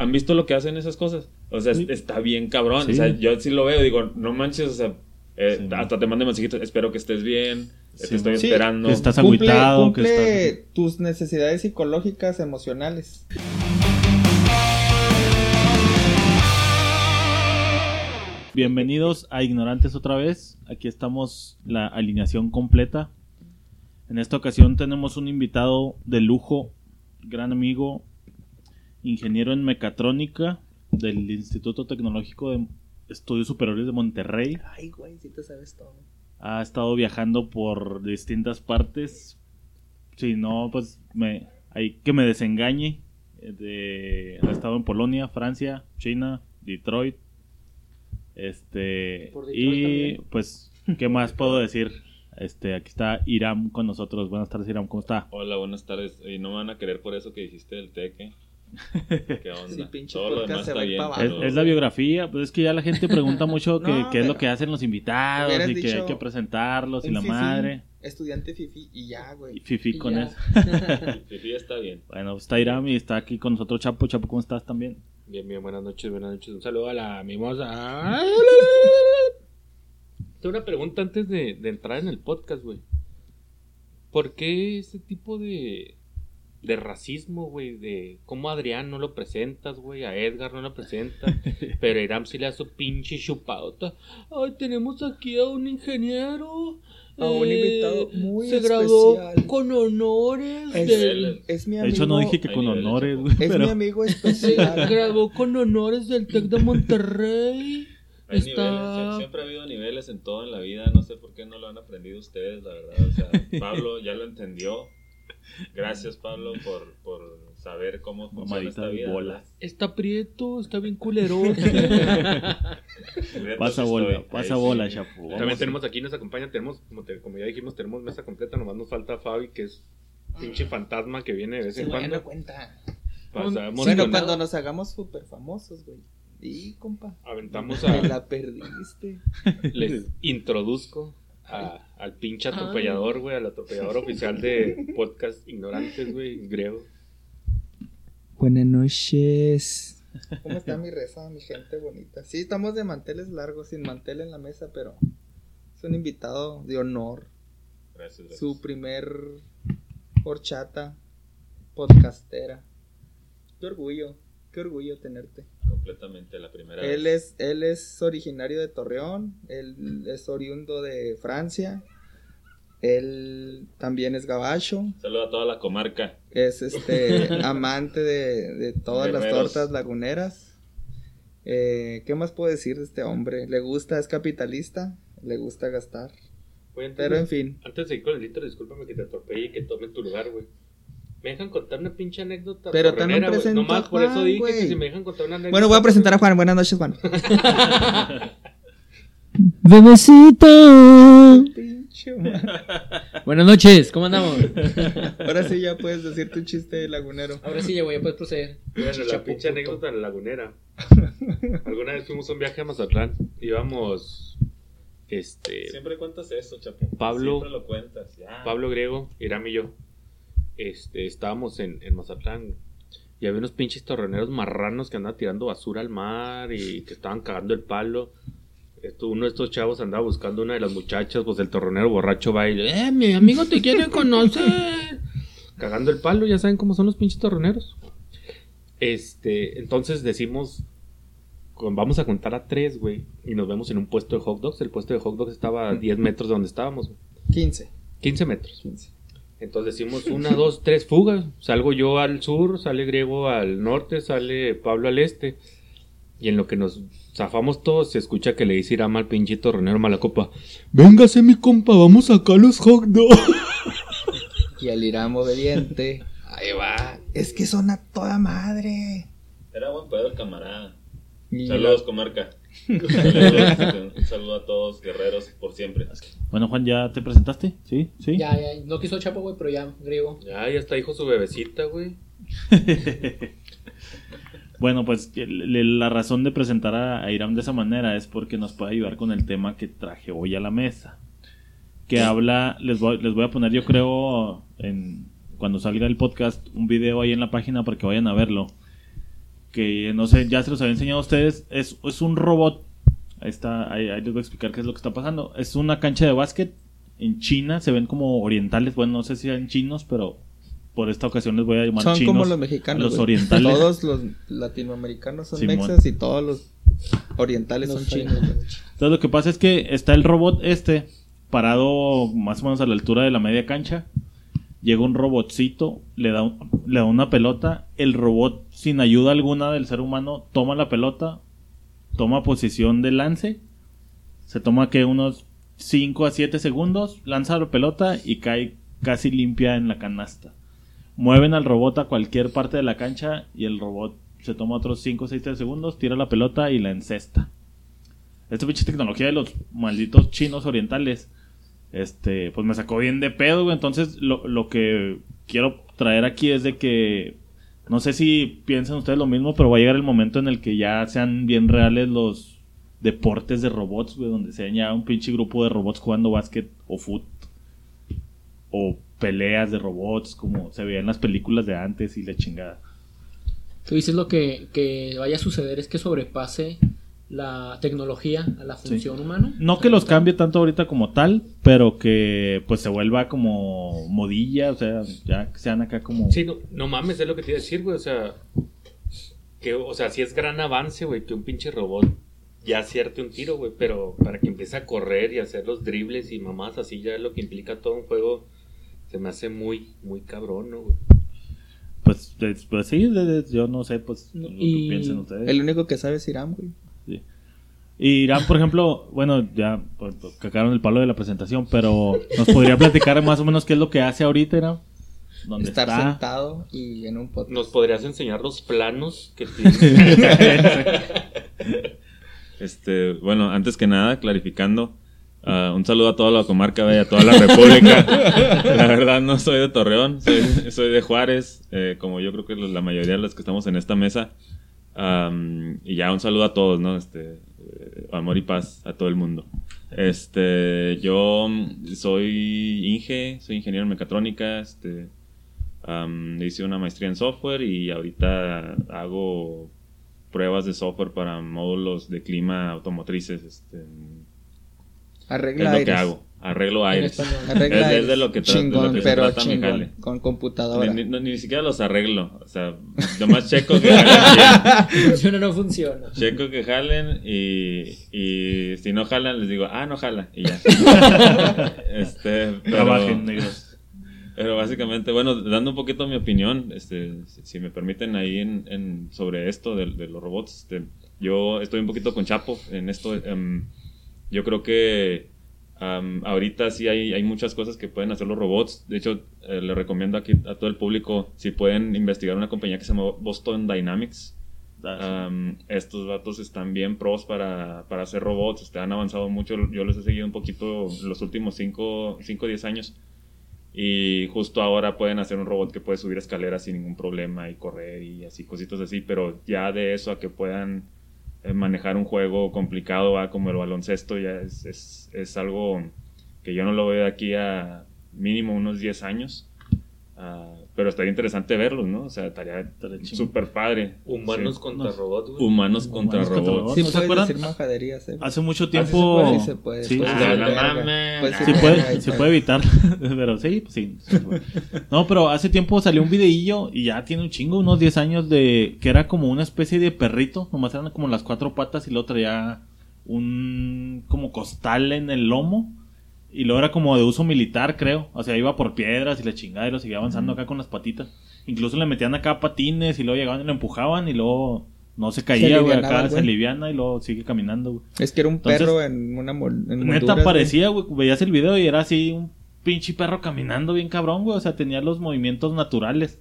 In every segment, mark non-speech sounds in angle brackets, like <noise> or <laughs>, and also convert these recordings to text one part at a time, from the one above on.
¿Han visto lo que hacen esas cosas? O sea, Sí. está bien cabrón. Sí. O sea, yo sí lo veo, digo, no manches, o sea, eh, Sí. hasta te mando mensajitos, espero que estés bien, Sí. te estoy Sí. esperando. Que estás Cumple, agüitado, que cumple estás... tus necesidades psicológicas, emocionales. Bienvenidos a Ignorantes otra vez. Aquí estamos la alineación completa. En esta ocasión tenemos un invitado de lujo, gran amigo, ingeniero en mecatrónica del Instituto Tecnológico de Estudios Superiores de Monterrey. Ay, güey, si te sabes todo. Ha estado viajando por distintas partes. Si no, pues me, hay que me desengañe. Eh, De, ha estado en Polonia, Francia, China, Detroit. Este Por Detroit y también. pues, ¿qué más puedo decir? Este, aquí está Iram con nosotros. Buenas tardes, Iram, ¿cómo está? Hola, buenas tardes. Y no me van a querer por eso que dijiste del teque. ¿Qué <laughs> onda? Sí, pinche Todo lo podcast demás se está bien. pa' Es, abajo. es la biografía, pues es que ya la gente pregunta <laughs> mucho qué, No, qué es lo que hacen los invitados y que hay que presentarlos y la fifí, madre. Estudiante fifi y ya, Y güey. Fifi Y con ya. eso. <laughs> Fifi está bien. Bueno, está Iram y está aquí con nosotros Chapo. Chapo, ¿cómo estás también? Bien, bien, buenas noches, buenas noches. Un saludo a la mimosa. Tengo una pregunta antes de, de entrar en el podcast, güey. ¿Por qué ese tipo de, de racismo, güey? De cómo Adrián no lo presentas, güey. A Edgar no lo presentas. <laughs> pero a Iram sí le da su pinche chupadota. Ay, tenemos aquí a un ingeniero. A un eh, invitado muy Se graduó especial. con honores. Es, del- es mi De amigo. hecho, no dije que con honores, güey. Es pero- mi amigo Se especial. graduó con honores del TEC de Monterrey. Hay Está- niveles, sie- siempre ha habido niveles en todo en la vida, no sé por qué no lo han aprendido ustedes, la verdad. O sea, <laughs> Pablo ya lo entendió. Gracias, Pablo, por, por saber cómo funciona esta vida. bolas. Está prieto, está bien culeroso. <laughs> Pasa bola, pasa ahí sí. bola, Chapo. También tenemos aquí, nos acompaña, tenemos, como, te- como ya dijimos, tenemos mesa completa, nomás nos falta Fabi, que es pinche fantasma que viene de vez Se en me cuando. da cuenta. Pasamos Bueno, con- cuando nos hagamos súper famosos, güey. Y, compa. aventamos Te a, la perdiste. <laughs> les introduzco a- al pinche atropellador, güey, al atropellador <laughs> oficial de podcast ignorantes, güey, griego. Buenas noches. ¿Cómo está mi reza, mi gente bonita? Sí, estamos de manteles largos, sin mantel en la mesa, pero es un invitado de honor. Gracias, gracias. Su primer horchata podcastera. Qué orgullo, qué orgullo tenerte. Completamente la primera Él vez. es, él es originario de Torreón, él es oriundo de Francia, él también es gabacho, Saludo a toda la comarca. es este <laughs> amante de, de todas las tortas laguneras. Eh, ¿Qué más puedo decir de este hombre? Le gusta, es capitalista, le gusta gastar. Antes, Pero en fin, antes de ir con el intro, discúlpame que te atropelle y que tome tu lugar, güey. ¿Me dejan contar una pinche anécdota? Pero presento Nomás a por eso dije que si me dejan contar una anécdota. bueno, voy a presentar a Juan. Buenas noches, Juan. <laughs> Bebecito. Pinche. Buenas noches, ¿cómo andamos? Ahora sí ya puedes decir tu chiste lagunero. Ahora sí ya voy a poder proceder. Bueno, la pinche puto. anécdota lagunera. Alguna vez fuimos a un viaje a Mazatlán. Íbamos. Este. Siempre cuentas eso, Chapo. Pablo- Siempre lo cuentas. Ya. Pablo Griego, Iram y yo. Este, estábamos en, en Mazatlán. Y había unos pinches torroneros marranos que andaban tirando basura al mar y que estaban cagando el palo. Esto, uno de estos chavos andaba buscando una de las muchachas, pues el torronero borracho va y le, ¡eh, mi amigo te quiere conocer! <laughs> Cagando el palo, ya saben cómo son los pinches torroneros. Este, entonces decimos, vamos a contar a tres, güey, y nos vemos en un puesto de hot dogs. El puesto de hot dogs estaba a 10 metros de donde estábamos, güey. 15. 15 metros. 15. Entonces decimos <laughs> una, dos, tres fugas. Salgo yo al sur, sale Griego al norte, sale Pablo al este. Y en lo que nos zafamos todos, se escucha que le dice Irama al pinchito Ronero Malacopa: Véngase, mi compa, vamos acá a los hot dogs. <laughs> Y el Irán obediente. Ahí va. Es que son a toda madre. Era buen pedo el camarada. Y Saludos, comarca. Saludos, <laughs> un saludo a todos, guerreros, por siempre. Bueno, Juan, ¿ya te presentaste? ¿Sí? ¿Sí? Ya, ya, no quiso Chapo, güey, pero ya, griego. Ya, ya está, hijo su bebecita, güey. <laughs> Bueno, pues la razón de presentar a, a Iram de esa manera es porque nos puede ayudar con el tema que traje hoy a la mesa. Que habla, les voy, les voy a poner yo creo en, cuando salga el podcast un video ahí en la página para que vayan a verlo. que no sé, ya se los había enseñado a ustedes, es, es un robot. Ahí está, ahí, ahí les voy a explicar qué es lo que está pasando. Es una cancha de básquet en China, se ven como orientales, bueno, no sé si sean chinos, pero por esta ocasión les voy a llamar Son chinos. como los mexicanos. los orientales. Todos los latinoamericanos son Simón. mexas y todos los orientales Los son chinos. güey. Entonces lo que pasa es que está el robot este parado más o menos a la altura de la media cancha. Llega un robotcito, le da, un- le da una pelota. El robot, sin ayuda alguna del ser humano, toma la pelota, toma posición de lance. Se toma que unos 5 a 7 segundos, lanza la pelota y cae casi limpia en la canasta. Mueven al robot a cualquier parte de la cancha y el robot se toma otros 5 o 6 segundos, tira la pelota y la encesta esta pinche tecnología de los malditos chinos orientales, este, pues me sacó bien de pedo. Entonces, lo, lo que quiero traer aquí es de que, no sé si piensan ustedes lo mismo, pero va a llegar el momento en el que ya sean bien reales los deportes de robots, güey, donde sean ya un pinche grupo de robots jugando básquet o foot, o peleas de robots, como se veía en las películas de antes y la chingada. Tú dices lo que, que vaya a suceder es que sobrepase la tecnología a la función humana. No que los cambie tanto ahorita como tal, pero que pues se vuelva como modilla, o sea, ya que sean acá como... Sí, no, no mames, es lo que te iba a decir, güey. O sea, que, o sea, sí es gran avance, güey, que un pinche robot ya acierte un tiro, güey. Pero para que empiece a correr y hacer los dribles y mamás así, ya es lo que implica todo un juego, se me hace muy, muy cabrón, ¿no, güey? Pues, pues, pues sí, yo no sé, pues, No, lo y- que piensen ustedes. El único que sabe es Irán, güey. Y Irán, por ejemplo, bueno, ya pues, pues, cagaron el palo de la presentación, pero nos podría platicar más o menos qué es lo que hace ahorita, Irán. ¿Dónde Estar está? sentado y en un podcast. ¿Nos podrías enseñar los planos que <laughs> tienes? Este, bueno, antes que nada, clarificando, ah, un saludo a toda la comarca y a toda la república. la verdad no soy de Torreón, soy, soy de Juárez, eh, como yo creo que la mayoría de los que estamos en esta mesa. Am, y ya un saludo a todos, ¿no? Este, eh, amor y paz a todo el mundo. Este, yo soy Inge, soy ingeniero en mecatrónica, este, hice una maestría en software y ahorita hago pruebas de software para módulos de clima automotrices. Este, es Arregla lo aires. que hago. Arreglo aires. Es- es aires. de lo que tra- de lo chingón, que se pero trata mi chingón. jale. Con computadora. Ni, ni- ni siquiera los arreglo. O sea, nomás checo que jalen bien. <laughs> Funciona o no funciona. Checo que jalen y, y si no jalan les digo, ah, no jala. Y ya. <laughs> este, pero, Trabajen, negros. pero básicamente, bueno, dando un poquito mi opinión, este, si, si me permiten ahí en, en- sobre esto de, de los robots, este, yo estoy un poquito con Chapo en esto. em, yo creo que ahorita sí hay, hay muchas cosas que pueden hacer los robots. De hecho, eh, le recomiendo aquí a todo el público si pueden investigar una compañía que se llama Boston Dynamics. Am, estos datos están bien pros para, para hacer robots, este, han avanzado mucho, yo los he seguido un poquito los últimos 5 o 10 años y justo ahora pueden hacer un robot que puede subir escaleras sin ningún problema y correr y así, cositas así, pero ya de eso a que puedan manejar un juego complicado ¿va? como el baloncesto ya es, es, es algo que yo no lo veo de aquí a mínimo unos 10 años. Ah, pero estaría interesante verlos, ¿no? O sea, estaría súper padre. Humanos Sí. contra robots, güey. Humanos contra Humanos contra robots. Sí, ¿No se acuerdan? decir majaderías, eh. Hace mucho Ah, tiempo... se puede, sí se puede, Sí, Se evitar, <laughs> pero sí, pues sí. se puede. No, pero hace tiempo salió un videillo y ya tiene un chingo, unos 10 años de que era como una especie de perrito, nomás eran como las cuatro patas y luego traía un como costal en el lomo y luego era como de uso militar, creo. O sea, iba por piedras y la chingada y lo seguía avanzando acá con las patitas. Incluso le metían acá patines y luego llegaban y lo empujaban y luego no se caía, güey, acá el se aliviana y luego sigue caminando, güey. Es que era un Entonces, perro en una mol en Neta parecía, güey, veías el video y era así un pinche perro caminando bien cabrón, güey, o sea, tenía los movimientos naturales.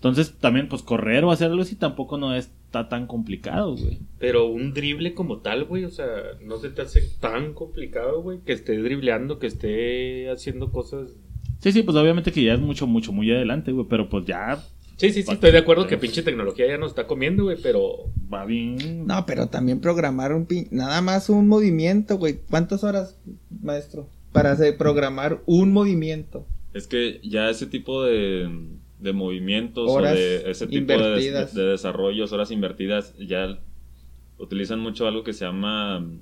Entonces, también, pues, correr o hacer algo así tampoco no está tan complicado, güey. Pero un drible como tal, güey, o sea, no se te hace tan complicado, güey, que esté dribleando, que esté haciendo cosas. Sí, sí, pues obviamente que ya es mucho, mucho, muy adelante, güey, pero pues ya Sí, sí, sí, estoy de acuerdo que pinche tecnología ya nos está comiendo, güey, pero va bien. No, pero también programar un pin... Nada más un movimiento, güey. ¿Cuántas horas, maestro? Para hacer, programar un movimiento. Es que ya ese tipo de, de movimientos Horas o de ese tipo de, desarrollos, horas invertidas, ya utilizan mucho algo que se llama mm,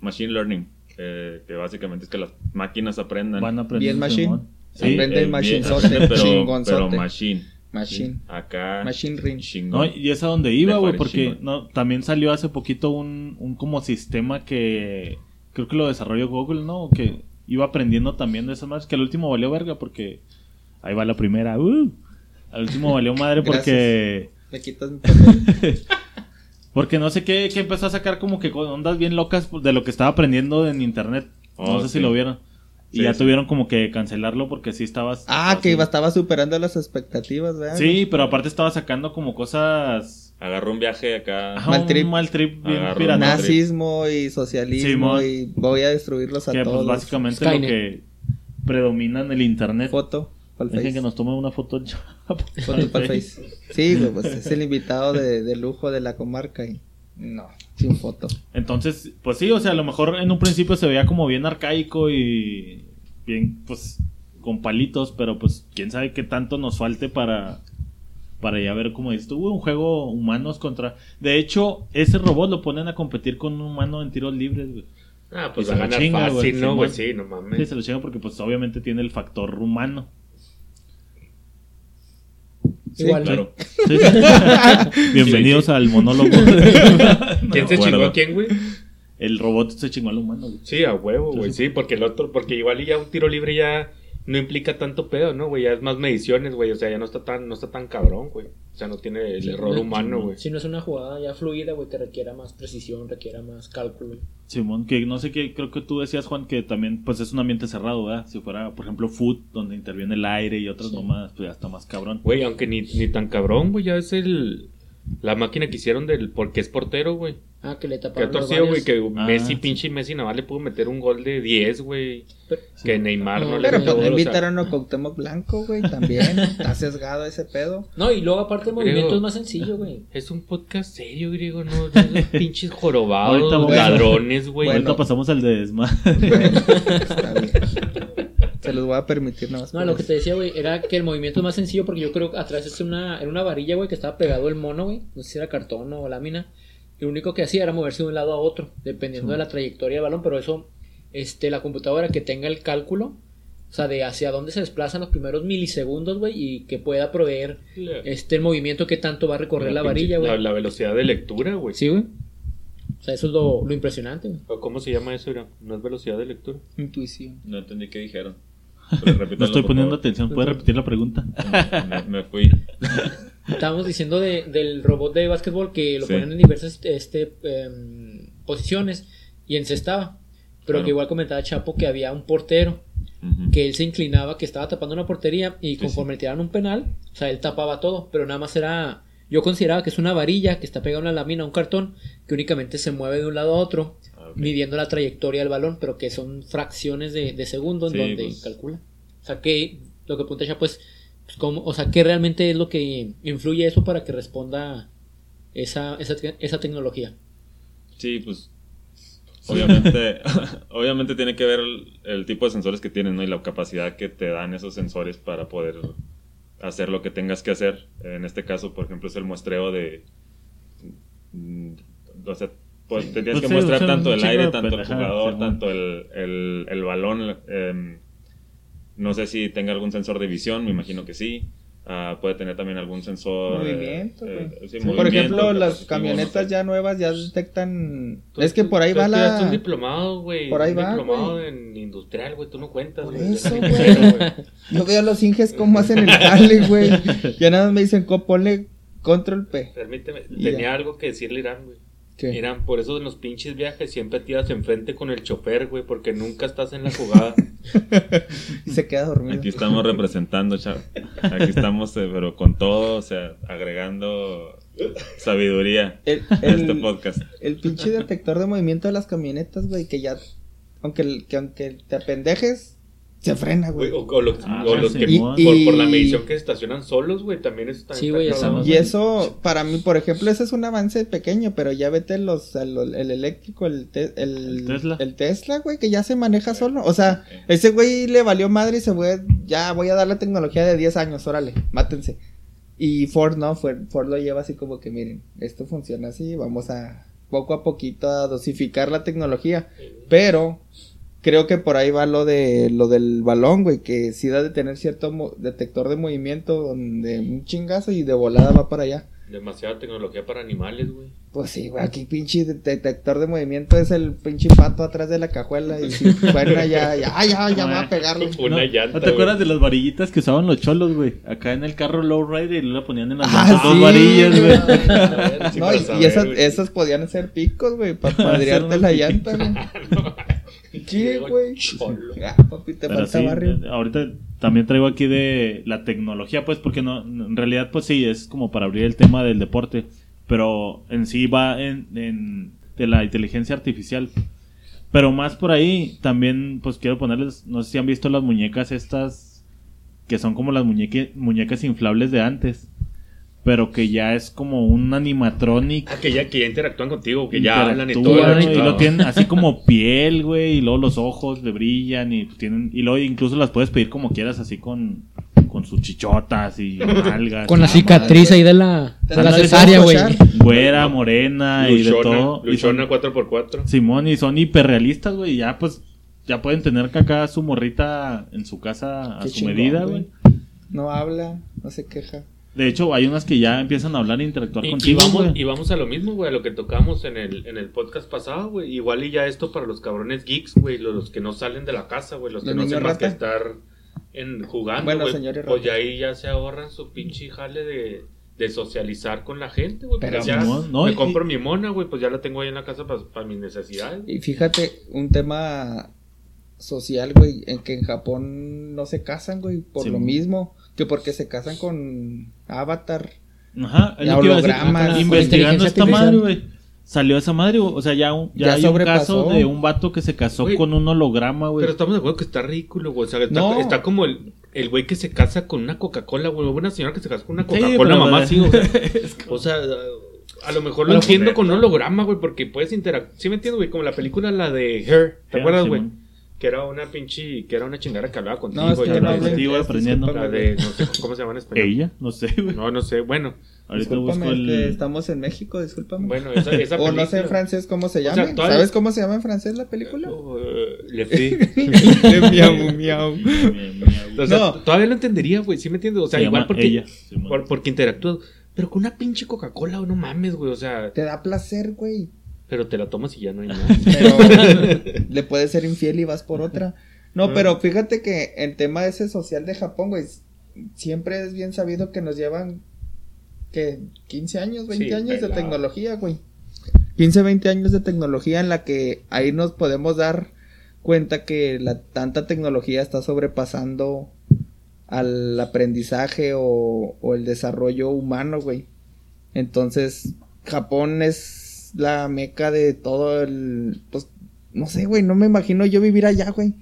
machine learning, eh, que básicamente es que las máquinas aprendan. Van a aprender. Bien machine. Sí. Aprende eh, machine bien, sote, pero, machine. Machine. Acá. Machine ring. No, y es a donde iba, güey, porque chingón. no, también salió hace poquito un, un como sistema que creo que lo desarrolló Google, ¿no? Que iba aprendiendo también de esas madres, que al último valió verga porque ahí va la primera, uh, al último valió madre <laughs> porque Le quitas mi papel. <laughs> porque no sé qué, que empezó a sacar como que con ondas bien locas de lo que estaba aprendiendo en internet. no Oh, sé sí. si lo vieron. Y Sí, ya sí. tuvieron como que cancelarlo porque sí estabas Ah, que así. iba, estaba superando las expectativas, ¿verdad? Sí, pero aparte estaba sacando como cosas Agarró un viaje acá. Ajá, Mal un trip. mal trip bien pirata. Nazismo y socialismo Simón. y voy a destruirlos a que todos. pues básicamente Skynet. lo que predomina en el internet. Foto pa'l Dejen face. que nos tome una foto. Chapo. <laughs> Foto pa'l face. Sí, güey, pues es el invitado de, de lujo de la comarca y no, sin foto. Entonces, pues sí, o sea, a lo mejor en un principio se veía como bien arcaico y bien, pues, con palitos, pero pues quién sabe qué tanto nos falte para, para ya ver como dices tú, un juego humanos contra... De hecho, ese robot lo ponen a competir con un humano en tiros libres, güey. Ah, pues Y va a ganar chinga, güey, fácil, ¿no, güey? Sí, no Sí, mames. se lo chingan porque pues obviamente tiene el factor humano. Sí, Igual. Claro. Sí. <laughs> Bienvenidos al monólogo. <laughs> ¿Quién se chingó a quién, güey? El robot se chingó al humano, güey. Sí, a huevo, güey, sí, porque el otro, porque igual y ya un tiro libre ya no implica tanto pedo, ¿no, güey? Ya es más mediciones, güey, o sea, ya no está tan, no está tan cabrón, güey. O sea, no tiene el Sí, error no, humano, güey. Si no es una jugada ya fluida, güey, que requiera más precisión, requiera más cálculo. Simón, que no sé qué, creo que tú decías, Juan, que también pues es un ambiente cerrado, ¿verdad? Si fuera, por ejemplo, foot, donde interviene el aire y otras Sí. mamadas, pues ya está más cabrón. Güey, aunque ni, ni tan cabrón, güey, ya es el... La máquina que hicieron del... Porque es portero, güey. Ah, que le Que ha taparon los torcido, güey, que Ah, Messi, sí. pinche Messi, nada más le pudo meter un gol de 10, güey. Que Neymar no, No, le Pero pues no invitaron a Cuauhtémoc Blanco, güey, también. Está sesgado ese pedo. No, y luego aparte el Griego. movimiento es más sencillo, güey. Es un podcast serio, griego, no, no esos <laughs> pinches jorobados, Ahorita a- ladrones, güey. Bueno. Ahorita pasamos al de desmadre. Bueno, <laughs> está bien. <laughs> Se los voy a permitir nada más. No, lo que te decía, güey, era que el movimiento es más sencillo porque yo creo que atrás es una, era una varilla, güey, que estaba pegado el mono, güey. No sé si era cartón o lámina. Lo único que hacía era moverse de un lado a otro, dependiendo de la trayectoria del balón, pero eso, este, la computadora que tenga el cálculo, o sea, de hacia dónde se desplazan los primeros milisegundos, güey, y que pueda proveer este el movimiento que tanto va a recorrer la, varilla, La, güey. la velocidad de lectura, güey. Sí, güey. O sea, eso es lo, lo impresionante, güey. ¿O ¿Cómo se llama eso, Ira? ¿No es velocidad de lectura? Intuición. No entendí qué dijeron. <laughs> No estoy poniendo favor. atención. ¿Puedes repetir la pregunta? Me, me fui. <laughs> Estábamos diciendo de- del robot de básquetbol que lo Sí. ponen en diversas este, em, posiciones y encestaba. Pero Claro. que igual comentaba Chapo que había un portero que él se inclinaba, que estaba tapando una portería y Sí, conforme tiraban un penal, o sea, él tapaba todo, pero nada más era. Yo consideraba que es una varilla que está pegada a una lámina, a un cartón, que únicamente se mueve de un lado a otro, Ah, midiendo la trayectoria del balón, pero que son fracciones de, de segundo en Sí, donde pues. calcula. O sea, que lo que pregunta Chapo es, pues, ¿cómo, o sea, ¿qué realmente es lo que influye eso para que responda esa, esa, esa tecnología? Sí, pues obviamente, <laughs> obviamente tiene que ver el, el tipo de sensores que tienen, ¿no? Y la capacidad que te dan esos sensores para poder hacer lo que tengas que hacer. En este caso, por ejemplo, es el muestreo de... mm, O sea, pues, te tienes Pues que sí, mostrar tanto el aire, tanto el jugador, tanto el, el, el balón. em, no sé si tenga algún sensor de visión, me imagino que sí. Ah, puede tener también algún sensor... eh, Movimiento, eh, sí, Por movimiento, ejemplo, las camionetas no sé. ya nuevas ya detectan. Tú- es que tú- por ahí tú va un la. diplomado, güey. Por ahí un va, diplomado en industrial, güey. Tú no cuentas, Por güey. eso, güey. Yo veo a los Inges cómo hacen el jale, güey. Ya nada más me dicen, "Co, ponle control P. Permíteme. Tenía ya. algo que decirle a Irán, güey. ¿Qué? Irán, por eso en los pinches viajes siempre tiras enfrente con el chofer, güey. Porque nunca estás en la jugada. Y <laughs> se queda dormido. Aquí estamos representando, chavo. Aquí estamos, eh, pero con todo, o sea, agregando sabiduría El, a este podcast. el pinche detector de movimiento de las camionetas, güey, que ya. Aunque, que aunque te apendejes, se frena, Güey, o, o los, Ah, o los sí, que y- por, y- por la medición que se estacionan solos, güey, también eso está Sí, güey, Y eso, para mí, por ejemplo, ese es un avance pequeño, pero ya vete los, el, el eléctrico, el, te- el, El Tesla. el Tesla, güey, que ya se maneja solo. O sea, ese güey le valió madre y se fue, ya voy a dar la tecnología de 10 años, órale, mátense. Y Ford no, Ford, Ford lo lleva así como que, miren, esto funciona así, vamos a poco a poquito a dosificar la tecnología. Pero creo que por ahí va lo de lo del balón, güey, que sí da de tener cierto mo- detector de movimiento donde un chingazo y de volada va para allá. Demasiada tecnología para animales, güey. Pues sí, güey, aquí pinche de- detector de movimiento es el pinche pato atrás de la cajuela y si <laughs> suena ya, ya, ya, ya va a <laughs> pegarle. <laughs> Una ¿No, llanta, ¿no te acuerdas de las varillitas que usaban los cholos, güey? Acá en el carro lowrider y le ponían en las Ah, dos varillas, güey. Sí, No, y, saber, y esas, güey. esas podían ser picos, güey, para madrearte la llanta, güey. Sí, Diego güey. Cholo. Ah, papi, te Pero falta sí, barrio. ahorita también traigo aquí de la tecnología, pues, porque no, en realidad, pues sí, es como para abrir el tema del deporte, pero en sí va en, en- de la inteligencia artificial. Pero más por ahí, también, pues quiero ponerles, no sé si han visto las muñecas estas, que son como las muñeque- muñecas inflables de antes, pero que ya es como un animatronic. Ah, que ya, que ya interactúan contigo, que ya hablan y todo. Y lo tienen así como piel, güey, y luego los ojos le brillan y tienen y luego incluso las puedes pedir como quieras así con con sus chichotas y <laughs> nalgas. Con la cicatriz ahí de la, de la cesárea, güey. güera, morena y de Luchona, todo. Y son- Luchona 4x4. Simón y son hiperrealistas, güey, ya pues ya pueden tener que acá su morrita en su casa a Qué su chingón, medida, güey. No habla, no se queja. De hecho, hay unas que ya empiezan a hablar e interactuar Y, y contigo, vamos, güey. y vamos a lo mismo, güey, a lo que tocamos en el, en el podcast pasado, güey. Igual y ya esto para los cabrones geeks, güey, los, los que no salen de la casa, güey, los que no hacen más que estar en, jugando, Bueno, güey. señores Pues ya ahí ya se ahorran su pinche jale de, de socializar con la gente, güey. Pero Pues ya no, me y- compro mi mona, güey, pues ya la tengo ahí en la casa para mis necesidades. Y fíjate, un tema social, güey, en que en Japón no se casan, güey, por Sí. lo mismo, que porque se casan con Avatar. Ajá, es Ya lo que iba a decir. hologramas, Investigando esta madre, güey. Salió esa madre, güey. O sea, ya, un- ya, Ya hay un caso de un vato que se casó con un holograma, güey. Pero estamos de acuerdo que está ridículo, güey. O sea, está, No. está como el, el güey que se casa con una Coca-Cola, güey. Una señora que se casa con una Coca-Cola, mamá, sí. O sea, <laughs> o sea, a lo mejor lo Pero- entiendo con un holograma, güey, porque puedes interactuar. ¿Sí me entiendes, güey? Como la película, la de Her. ¿Te acuerdas, güey? Que era una pinche, que era una chingada que hablaba contigo. No, es que y inglés, aprendiendo. La de, no sé cómo se llama en español. Ella, no sé, güey. No, no sé, bueno. Ahorita busco es que el. estamos en México, discúlpame. Bueno, esa, esa <laughs> o no sé en película- francés cómo se O sea, llama. ¿Sabes cómo se llama en francés la película? Eh, Le miau, miau. O sea, No. todavía lo entendería, güey. ¿Sí me entiendes? O sea, Se igual porque. ella. Por- porque interactúas. Pero con una pinche Coca-Cola, no mames, güey. O sea, Te da placer, güey. Pero te la tomas y ya no hay nada. <laughs> Pero le puedes ser infiel y vas por otra. No, pero fíjate que en tema ese social de Japón, güey, siempre es bien sabido que nos llevan que 15 años, 20 Sí, años de tecnología, güey. 15, 20 años de tecnología en la que ahí nos podemos dar cuenta que la tanta tecnología está sobrepasando al aprendizaje o, o el desarrollo humano, güey. Entonces, Japón es la meca de todo el, pues, no sé, güey, no me imagino yo vivir allá, güey.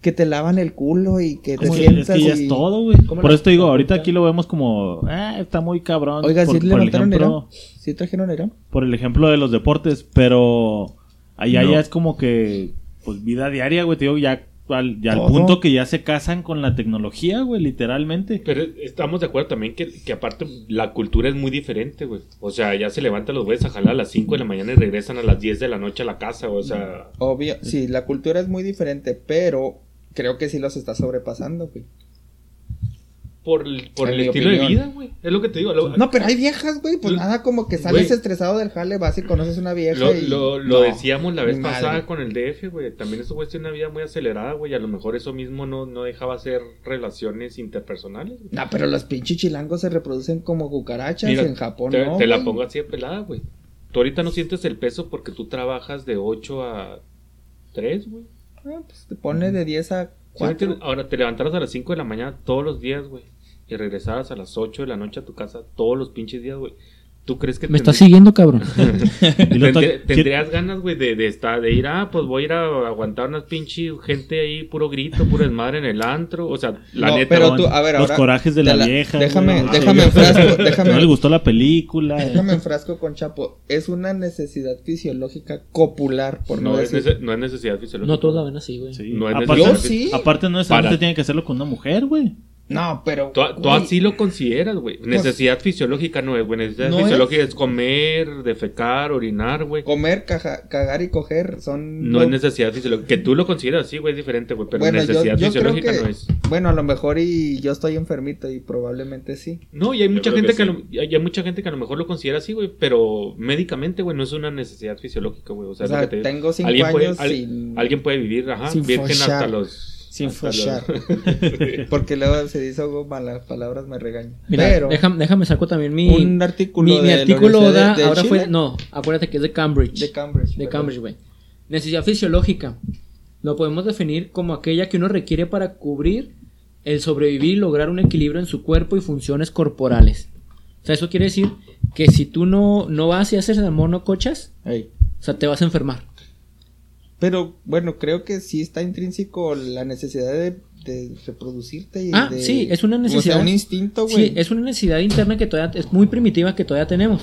Que te lavan el culo y que te sientas es que ya y- es todo, güey. ¿Cómo Por eso te digo, ahorita aquí lo vemos como, ah, está muy cabrón. Oiga, por, ¿sí por el levantaron ejemplo, Irán? ¿Sí trajeron Irán? por el ejemplo de los deportes, pero allá No. ya es como que, pues vida diaria, güey, te digo, ya al, ya al punto que ya se casan con la tecnología, güey, literalmente. Pero estamos de acuerdo también que, que aparte la cultura es muy diferente, güey. O sea, ya se levantan los güeyes a jalar a las 5 de la mañana y regresan a las 10 de la noche a la casa, o sea... Obvio, sí, la cultura es muy diferente, pero creo que sí los está sobrepasando, güey. Por el, por el estilo de vida, güey. Es lo que te digo. Lo, No, pero hay viejas, güey, pues Lo- nada como que sales Güey. estresado del jale, vas y conoces una vieja lo, y... lo- lo No, decíamos la vez pasada madre. con el DF, güey. También esos güeyes tienen una vida muy acelerada, güey. A lo mejor eso mismo no, no dejaba hacer relaciones interpersonales. güey. No, pero los pinches chilangos se reproducen como cucarachas Mira, en Japón, te, ¿no? te la güey? pongo así de pelada, güey. Tú ahorita no sientes el peso porque tú trabajas de 8 a 3, güey. Ah, pues te pone de 10 a ¿Sí me 4. entiendes? Ahora te levantaras a las 5 de la mañana todos los días, güey. Y regresaras a las 8 de la noche a tu casa todos los pinches días, güey. ¿Tú crees que Me tendrí- estás siguiendo, cabrón. <laughs> Tendrías ganas, güey, de, de estar, de ir, ah, pues voy a ir a aguantar unas pinche gente ahí, puro grito, puro desmadre en el antro. O sea, la No, neta. pero no, tú, a ver, los ahora. corajes de la vieja, Déjame, güey. déjame en frasco, <laughs> No le déjame, gustó la película. déjame en frasco con Chapo. Es una necesidad fisiológica copular, por no, no, es decir. nece- no es necesidad fisiológica. No todos la ven así, güey. Sí. No es aparte, Yo sí. aparte no es Para. te tiene que hacerlo con una mujer, güey. No, pero. Tú, así lo consideras, güey. Necesidad fisiológica no es, güey. Necesidad No fisiológica es? comer, defecar, orinar, güey. Comer, caja- cagar y coger son. No lo- es necesidad fisiológica. Que tú lo consideras así, güey, es diferente, güey. Pero Bueno, yo, necesidad yo creo fisiológica que. no es. Bueno, a lo mejor y yo estoy enfermito y probablemente sí. No, y hay mucha gente que lo- y hay mucha gente que a lo mejor lo considera así, güey. Pero médicamente, güey, no es una necesidad fisiológica, güey. O sea, O es lo sea, que te- tengo cinco alguien puede, años al- sin- alguien puede vivir, ajá, sin virgen fochar. hasta los. Sin fochar. <laughs> Porque luego se dice algo malas palabras, me regañan. Mira, Pero. déjame, déjame saco también mi. un artículo. mi, mi de la artículo da. de- de ahora Chile, fue. No, acuérdate que es de Cambridge. De Cambridge. De perdón. Cambridge, güey. Necesidad fisiológica. Lo podemos definir como aquella que uno requiere para cubrir el sobrevivir y lograr un equilibrio en su cuerpo y funciones corporales. O sea, eso quiere decir que si tú no, no vas y haces el monocochas, Ey. o sea, te vas a enfermar. Pero bueno, creo que sí está intrínseco la necesidad de, de reproducirte y Ah, de- sí, es una O necesidad. sea, un instinto, güey. Sí, es una necesidad interna que todavía es muy primitiva que todavía tenemos.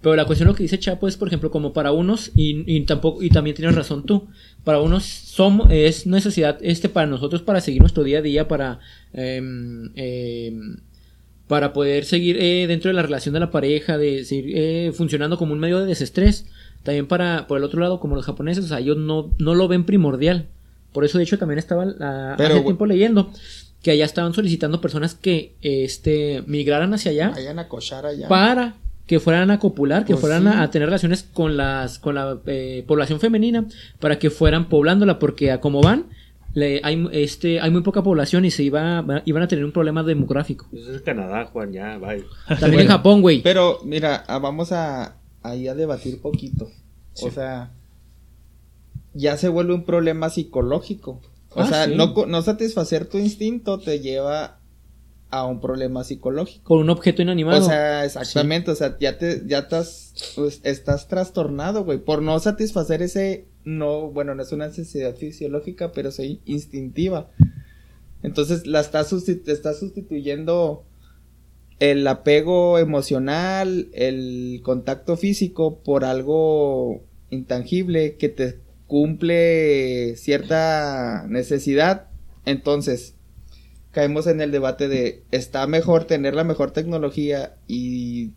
Pero la cuestión lo que dice Chapo es, por ejemplo, como para unos, y, y tampoco, y también tienes razón tú, para unos somos, es necesidad este para nosotros para seguir nuestro día a día, para, em, para poder seguir eh, dentro de la relación de la pareja, de seguir eh, funcionando como un medio de desestrés. También para, por el otro lado, como los japoneses, o sea, ellos no, no lo ven primordial. Por eso, de hecho, también estaba la- Pero, hace tiempo leyendo que allá estaban solicitando personas que este migraran hacia allá Vayan a cochar allá. para que fueran a copular, que Pues fueran sí. a, a tener relaciones con las con la eh, población femenina, para que fueran poblándola, porque a como van le- hay este hay muy poca población y se iba iban a tener un problema demográfico. Eso es Canadá, Juan, ya, bye. También en Japón, güey. Pero mira, ah, vamos a ahí a debatir poquito. O sea, ya se vuelve un problema psicológico. O Ah, sea, sí. no, no satisfacer tu instinto te lleva a un problema psicológico. Con un objeto inanimado. O sea, exactamente, o sea, ya te, ya estás, pues, estás trastornado, güey, por no satisfacer ese, no, bueno, no es una necesidad fisiológica, pero sí instintiva. Entonces, la estás, susti- te estás sustituyendo el apego emocional, el contacto físico por algo intangible que te cumple cierta necesidad. Entonces, caemos en el debate de está mejor tener la mejor tecnología y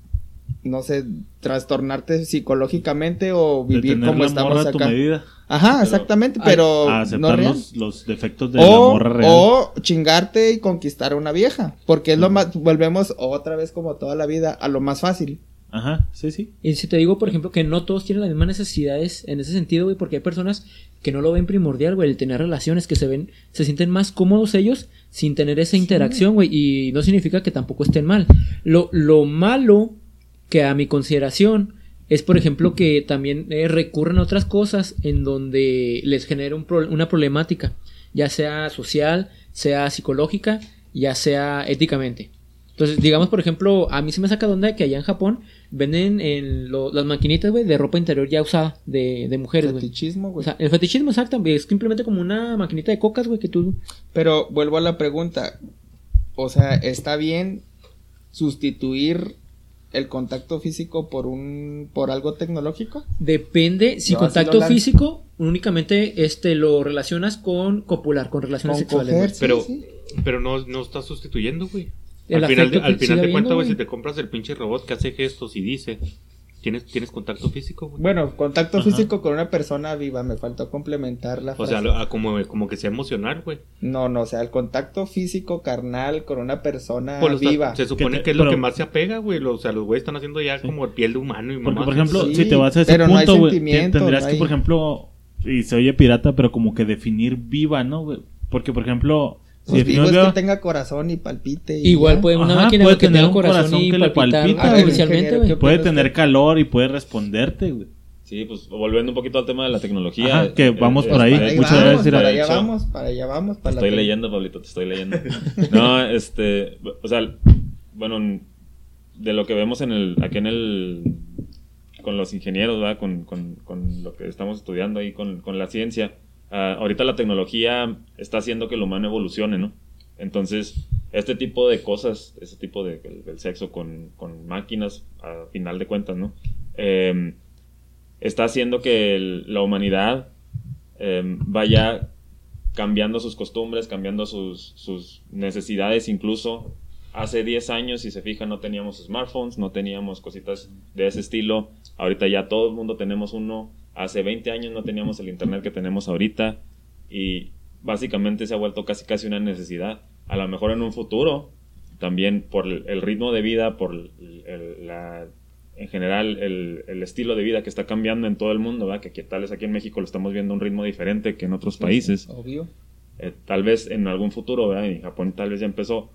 no sé, trastornarte psicológicamente o vivir como la estamos morra a tu acá. medida. Ajá, Pero- exactamente, pero a no aceptar real. los, los defectos de la morra real. o chingarte y conquistar a una vieja, porque es lo más volvemos otra vez como toda la vida a lo más fácil. Ajá, sí, sí. Y si te digo, por ejemplo, que no todos tienen las mismas necesidades en ese sentido, güey, porque hay personas que no lo ven primordial, güey, el tener relaciones que se ven, se sienten más cómodos ellos sin tener esa interacción, güey, y no significa que tampoco estén mal. Lo, lo malo que a mi consideración es, por ejemplo, que también eh, recurren a otras cosas en donde les genera un pro- una problemática, ya sea social, sea psicológica, ya sea éticamente. Entonces, digamos, por ejemplo, a mí se me saca de onda que allá en Japón venden en lo- las maquinitas, güey, de ropa interior ya usada de, de mujeres, güey. Fetichismo, O güey. sea, el fetichismo exacto, güey, es simplemente como una maquinita de cocas, güey, que tú... Pero vuelvo a la pregunta. O sea, ¿está bien sustituir el contacto físico por un por algo tecnológico? Depende, si contacto lo lanzo. físico, únicamente este lo relacionas con copular, con relaciones Con sexuales. coger, güey. sí, Pero, sí. pero no, no estás sustituyendo, güey. Al final, de, al final de cuentas, güey, si te compras el pinche robot que hace gestos y dice, ¿tienes, tienes contacto físico, güey? Bueno, contacto Ajá. físico con una persona viva, me faltó complementar la o sea, frase. lo- a como, como que sea emocional, güey. No, no, o sea, el contacto físico carnal con una persona Pues, o sea, viva. se supone te- que, es lo que más se apega, güey. O sea, los güeyes están haciendo ya Sí. como piel de humano y Porque, mamás. por ejemplo, Sí, si te vas a ese pero punto, güey, no que, hay- por ejemplo, y se oye pirata, pero como que definir viva, ¿no, güey? Porque, por ejemplo, Pues vivo definimos es que tenga corazón y palpite. y Igual ya. puede una Ajá, máquina puede güey, que tener tenga un corazón, corazón y que le palpita, A ver, artificialmente, ingeniero, güey. ¿qué puede tener calor y puede responderte, güey. Sí, pues volviendo un poquito al tema de la tecnología. Ajá, que vamos por ahí. Para ahí Muchas gracias, para de allá vamos, para allá vamos. Para Estoy la leyendo, Pablito, te estoy leyendo. <laughs> No, este, o sea, bueno, de lo que vemos en el, aquí en el, con los ingenieros, ¿verdad? Con, con, con lo que estamos estudiando ahí, con, con la ciencia. Ah, ahorita la tecnología está haciendo que el humano evolucione, ¿no? Entonces, este tipo de cosas, este tipo de el, el sexo con, con, máquinas, a final de cuentas, ¿no? Eh, está haciendo que la humanidad eh, vaya cambiando sus costumbres, cambiando sus, sus, necesidades incluso. Hace 10 años, si se fijan, no teníamos smartphones, no teníamos cositas de ese estilo. Ahorita ya todo el mundo tenemos uno. Hace 20 años no teníamos el internet que tenemos ahorita. Y básicamente se ha vuelto casi casi una necesidad. A lo mejor en un futuro, también por el ritmo de vida, por el, la en general el, el, estilo de vida que está cambiando en todo el mundo, ¿verdad? que aquí, tal vez aquí en México lo estamos viendo a un ritmo diferente que en otros países. Obvio. Eh, tal vez en algún futuro, ¿verdad? en Japón tal vez ya empezó,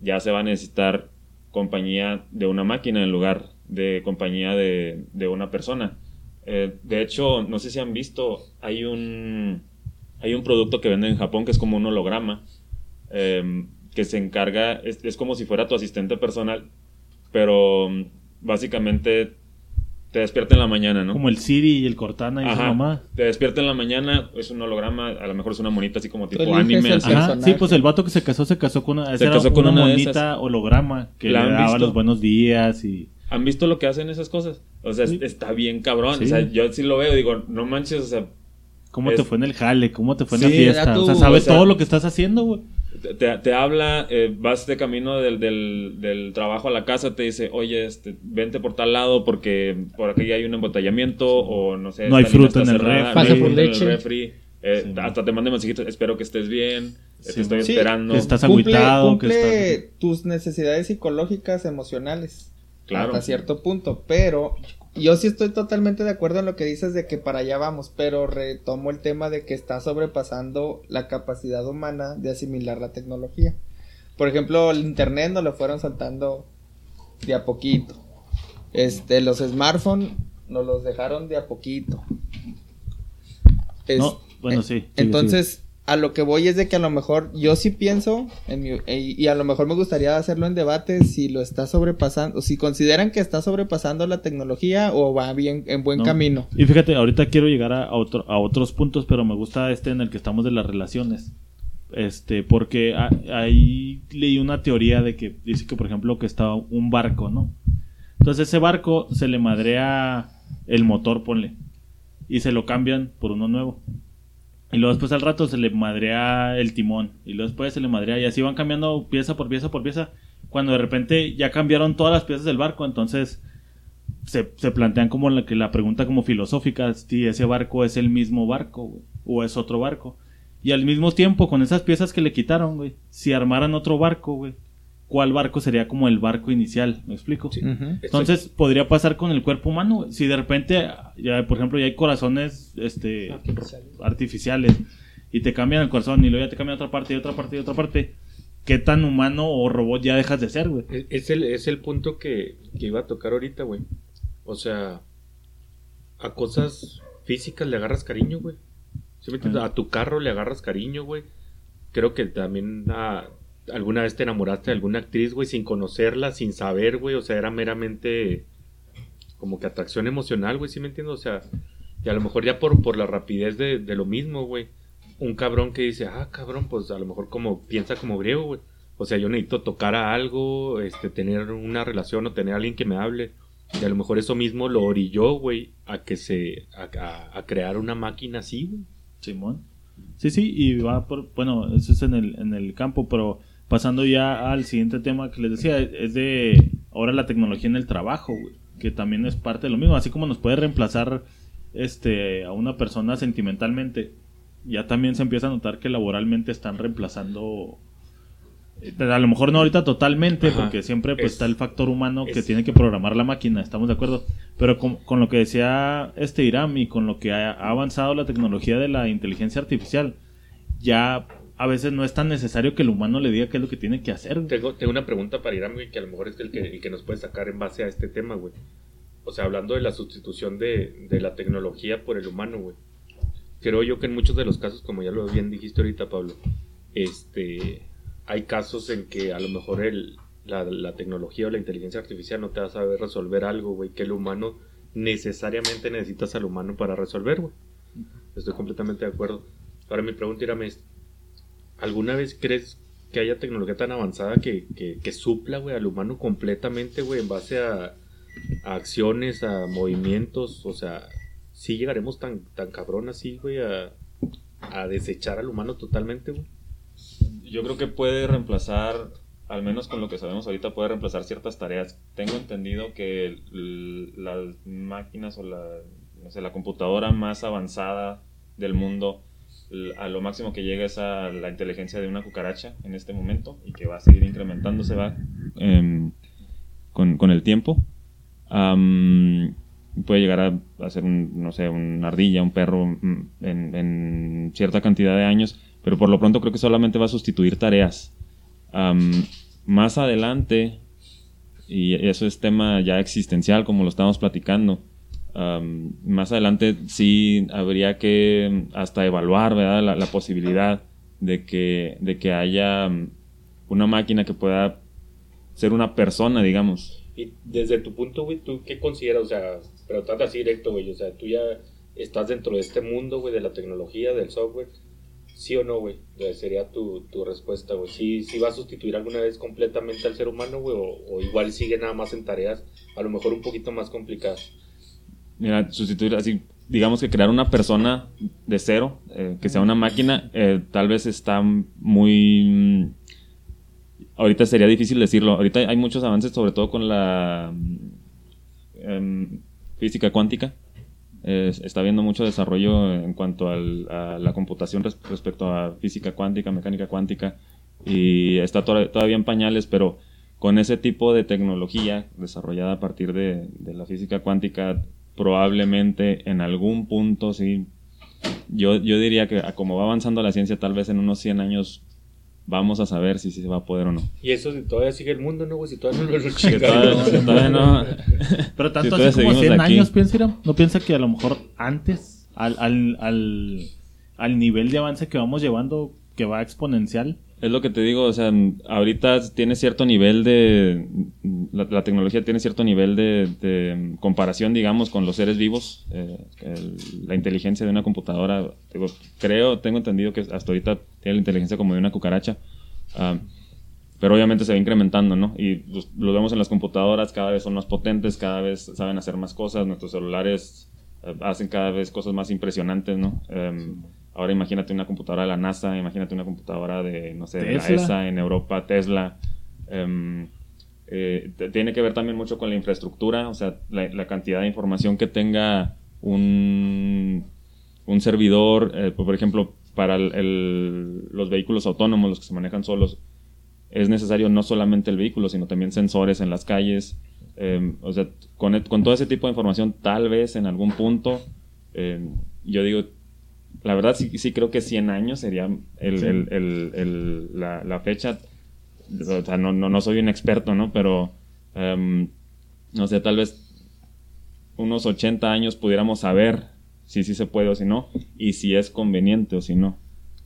ya se va a necesitar compañía de una máquina en lugar de compañía de, de una persona. Eh, de hecho, no sé si han visto, hay un, hay un producto que venden en Japón que es como un holograma, eh, que se encarga, es, es como si fuera tu asistente personal, pero básicamente te despierta en la mañana, ¿no? Como el Siri y el Cortana y Ajá. su mamá. Te despierta en la mañana, es un holograma, a lo mejor es una monita así como tipo anime. Ajá, sí, pues el vato que se casó se casó con una, era casó con una, monita esas. holograma que ¿La le daba visto? los buenos días y ¿Han visto lo que hacen esas cosas? O sea, está bien cabrón. Sí. O sea, yo sí lo veo digo, no manches, o sea, cómo Es- te fue en el jale, cómo te fue en Sí, la fiesta, o sea, sabes o sea- todo lo que estás haciendo, güey. te, te habla, eh, vas de camino del, del, del trabajo a la casa, te dice, oye, este, vente por tal lado porque por aquí hay un embotellamiento o no sé. No hay fruta en el cerrada, refri. no hay Pasa por fruta en el leche. refri, eh, Sí. hasta te manda mensajitos, espero que estés bien, eh, Sí, te estoy sí. esperando. Que estás Cumple, agüitado, que cumple estás... tus necesidades psicológicas, emocionales. Claro. Hasta cierto punto. Pero yo sí estoy totalmente de acuerdo en lo que dices de que para allá vamos. Pero retomo el tema de que está sobrepasando la capacidad humana de asimilar la tecnología. Por ejemplo, el internet nos lo fueron soltando de a poquito. Este, los smartphones nos los dejaron de a poquito. Es- No, bueno, eh, sí, sigue, Entonces, a lo que voy es de que a lo mejor yo sí pienso, en mi- e- y a lo mejor me gustaría hacerlo en debate, si lo está sobrepasando, o si consideran que está sobrepasando la tecnología o va bien en buen No. camino. Y fíjate, ahorita quiero llegar a, a otro, a otros puntos, pero me gusta este en el que estamos de las relaciones. Este, porque a- ahí leí una teoría de que dice que, por ejemplo, que está un barco, ¿no? Entonces ese barco se le madrea el motor, ponle, y se lo cambian por uno nuevo. Y luego después al rato se le madrea el timón, y luego después se le madrea, y así van cambiando pieza por pieza por pieza. Cuando de repente ya cambiaron todas las piezas del barco, entonces se, se plantean como la, que la pregunta como filosófica, si ese barco es el mismo barco, güey, o es otro barco. Y al mismo tiempo, con esas piezas que le quitaron, güey, si armaran otro barco, güey, ¿cuál barco sería como el barco inicial? ¿Me explico? Entonces, podría pasar con el cuerpo humano. Si de repente, ya, por ejemplo, ya hay corazones este, artificiales y te cambian el corazón y luego ya te cambian otra parte y otra parte y otra parte, ¿qué tan humano o robot ya dejas de ser, güey? Es, es el, es el punto que, que iba a tocar ahorita, güey. O sea, a cosas físicas le agarras cariño, güey. ¿Sí me entiendes? Ah. A tu carro le agarras cariño, güey. Creo que también a- alguna vez te enamoraste de alguna actriz, güey, sin conocerla, sin saber, güey. O sea, era meramente como que atracción emocional, güey, ¿sí me entiendes? O sea, y a lo mejor ya por, por la rapidez de, de lo mismo, güey. Un cabrón que dice, ah, cabrón, pues a lo mejor como piensa como griego, güey. O sea, yo necesito tocar a algo, este, tener una relación o tener a alguien que me hable. Y a lo mejor eso mismo lo orilló, güey, a que se, a, a- a crear una máquina así, güey. Simón. Sí, sí, y va por, bueno, eso es en el, en el campo, pero pasando ya al siguiente tema que les decía, es de ahora la tecnología en el trabajo, güey, que también es parte de lo mismo, así como nos puede reemplazar este a una persona sentimentalmente, ya también se empieza a notar que laboralmente están reemplazando eh, a lo mejor no ahorita totalmente, Ajá. porque siempre pues Es- está el factor humano que es- tiene que programar la máquina, estamos de acuerdo. Pero con, con lo que decía este Iram y con lo que ha avanzado la tecnología de la inteligencia artificial, ya a veces no es tan necesario que el humano le diga qué es lo que tiene que hacer. güey. Tengo, tengo una pregunta para Irán, güey, que a lo mejor es el que, el que nos puede sacar en base a este tema, güey. O sea, hablando de la sustitución de, de la tecnología por el humano, güey. Creo yo que en muchos de los casos, como ya lo bien dijiste ahorita, Pablo, este, hay casos en que a lo mejor el, la, la tecnología o la inteligencia artificial no te va a saber resolver algo, güey, que el humano necesariamente necesitas al humano para resolver, güey. Estoy completamente de acuerdo. Ahora mi pregunta era, ¿alguna vez crees que haya tecnología tan avanzada que, que, que supla, güey, al humano completamente, güey, en base a, acciones, a movimientos? O sea, ¿sí llegaremos tan, tan cabrón así, güey, a, a desechar al humano totalmente, güey? Yo creo que puede reemplazar, al menos con lo que sabemos ahorita, puede reemplazar ciertas tareas. Tengo entendido que las máquinas o la, no sé, la computadora más avanzada del mundo, a lo máximo que llega es a la inteligencia de una cucaracha en este momento y que va a seguir incrementándose va em, con, con el tiempo. Am, puede llegar a, a ser, un, no sé, una ardilla, un perro mm, en, en cierta cantidad de años, pero por lo pronto creo que solamente va a sustituir tareas. Am, más adelante, y eso es tema ya existencial como lo estamos platicando, am, más adelante sí habría que hasta evaluar ¿verdad? La, la posibilidad de que, de que haya mm, una máquina que pueda ser una persona, digamos. Y desde tu punto, güey, ¿tú qué consideras? O sea, pero trata así directo, güey. O sea, tú ya estás dentro de este mundo, güey, de la tecnología, del software. ¿Sí o no, güey? Sería tu, tu respuesta, güey. ¿Sí, ¿Sí va a sustituir alguna vez completamente al ser humano, güey? O, o igual sigue nada más en tareas, a lo mejor un poquito más complicadas. Mira, sustituir así, digamos que crear una persona de cero, eh, que sea una máquina, eh, tal vez está muy... mm, Ahorita sería difícil decirlo. Ahorita hay muchos avances, sobre todo con la mm, em, física cuántica. Está habiendo mucho desarrollo en cuanto al- a la computación res- respecto a física cuántica, mecánica cuántica, y está to- todavía en pañales, pero con ese tipo de tecnología desarrollada a partir de la física cuántica, probablemente en algún punto, sí, yo, yo diría que como va avanzando la ciencia, tal vez en unos 100 años vamos a saber si, si se va a poder o no. Y eso si todavía sigue el mundo, ¿no, güey? Si todavía no lo chingaron. todavía, que todavía no... Pero tanto Si así como seguimos 100 aquí. años, piensa, Iram? ¿No piensa que a lo mejor antes, al, al, al, al nivel de avance que vamos llevando, que va exponencial? Es lo que te digo, o sea, ahorita tiene cierto nivel de... La, la tecnología tiene cierto nivel de, comparación, digamos, con los seres vivos. Eh, la inteligencia de una computadora, digo, creo, tengo entendido que hasta ahorita tiene la inteligencia como de una cucaracha. Ah, pero obviamente se va incrementando, ¿no? Y los- lo vemos en las computadoras, cada vez son más potentes, cada vez saben hacer más cosas, nuestros celulares eh, hacen cada vez cosas más impresionantes, ¿no? Em, ahora imagínate una computadora de la NASA, imagínate una computadora de, no sé, de la. ESA en Europa, Tesla. Em, eh, tiene que ver también mucho con la infraestructura, o sea, la, la cantidad de información que tenga un, un servidor, eh, por ejemplo, para el- el- los vehículos autónomos, los que se manejan solos, es necesario no solamente el vehículo, sino también sensores en las calles. eh, o sea, con, e- con todo ese tipo de información, tal vez en algún punto, eh, yo digo, la verdad sí, sí creo que 100 años sería el, Sí. el- el- el- la, la fecha. O sea, no, no, no soy un experto, ¿no? Pero, em, no sé, tal vez unos 80 años pudiéramos saber si sí se puede o si no, y si es conveniente o si no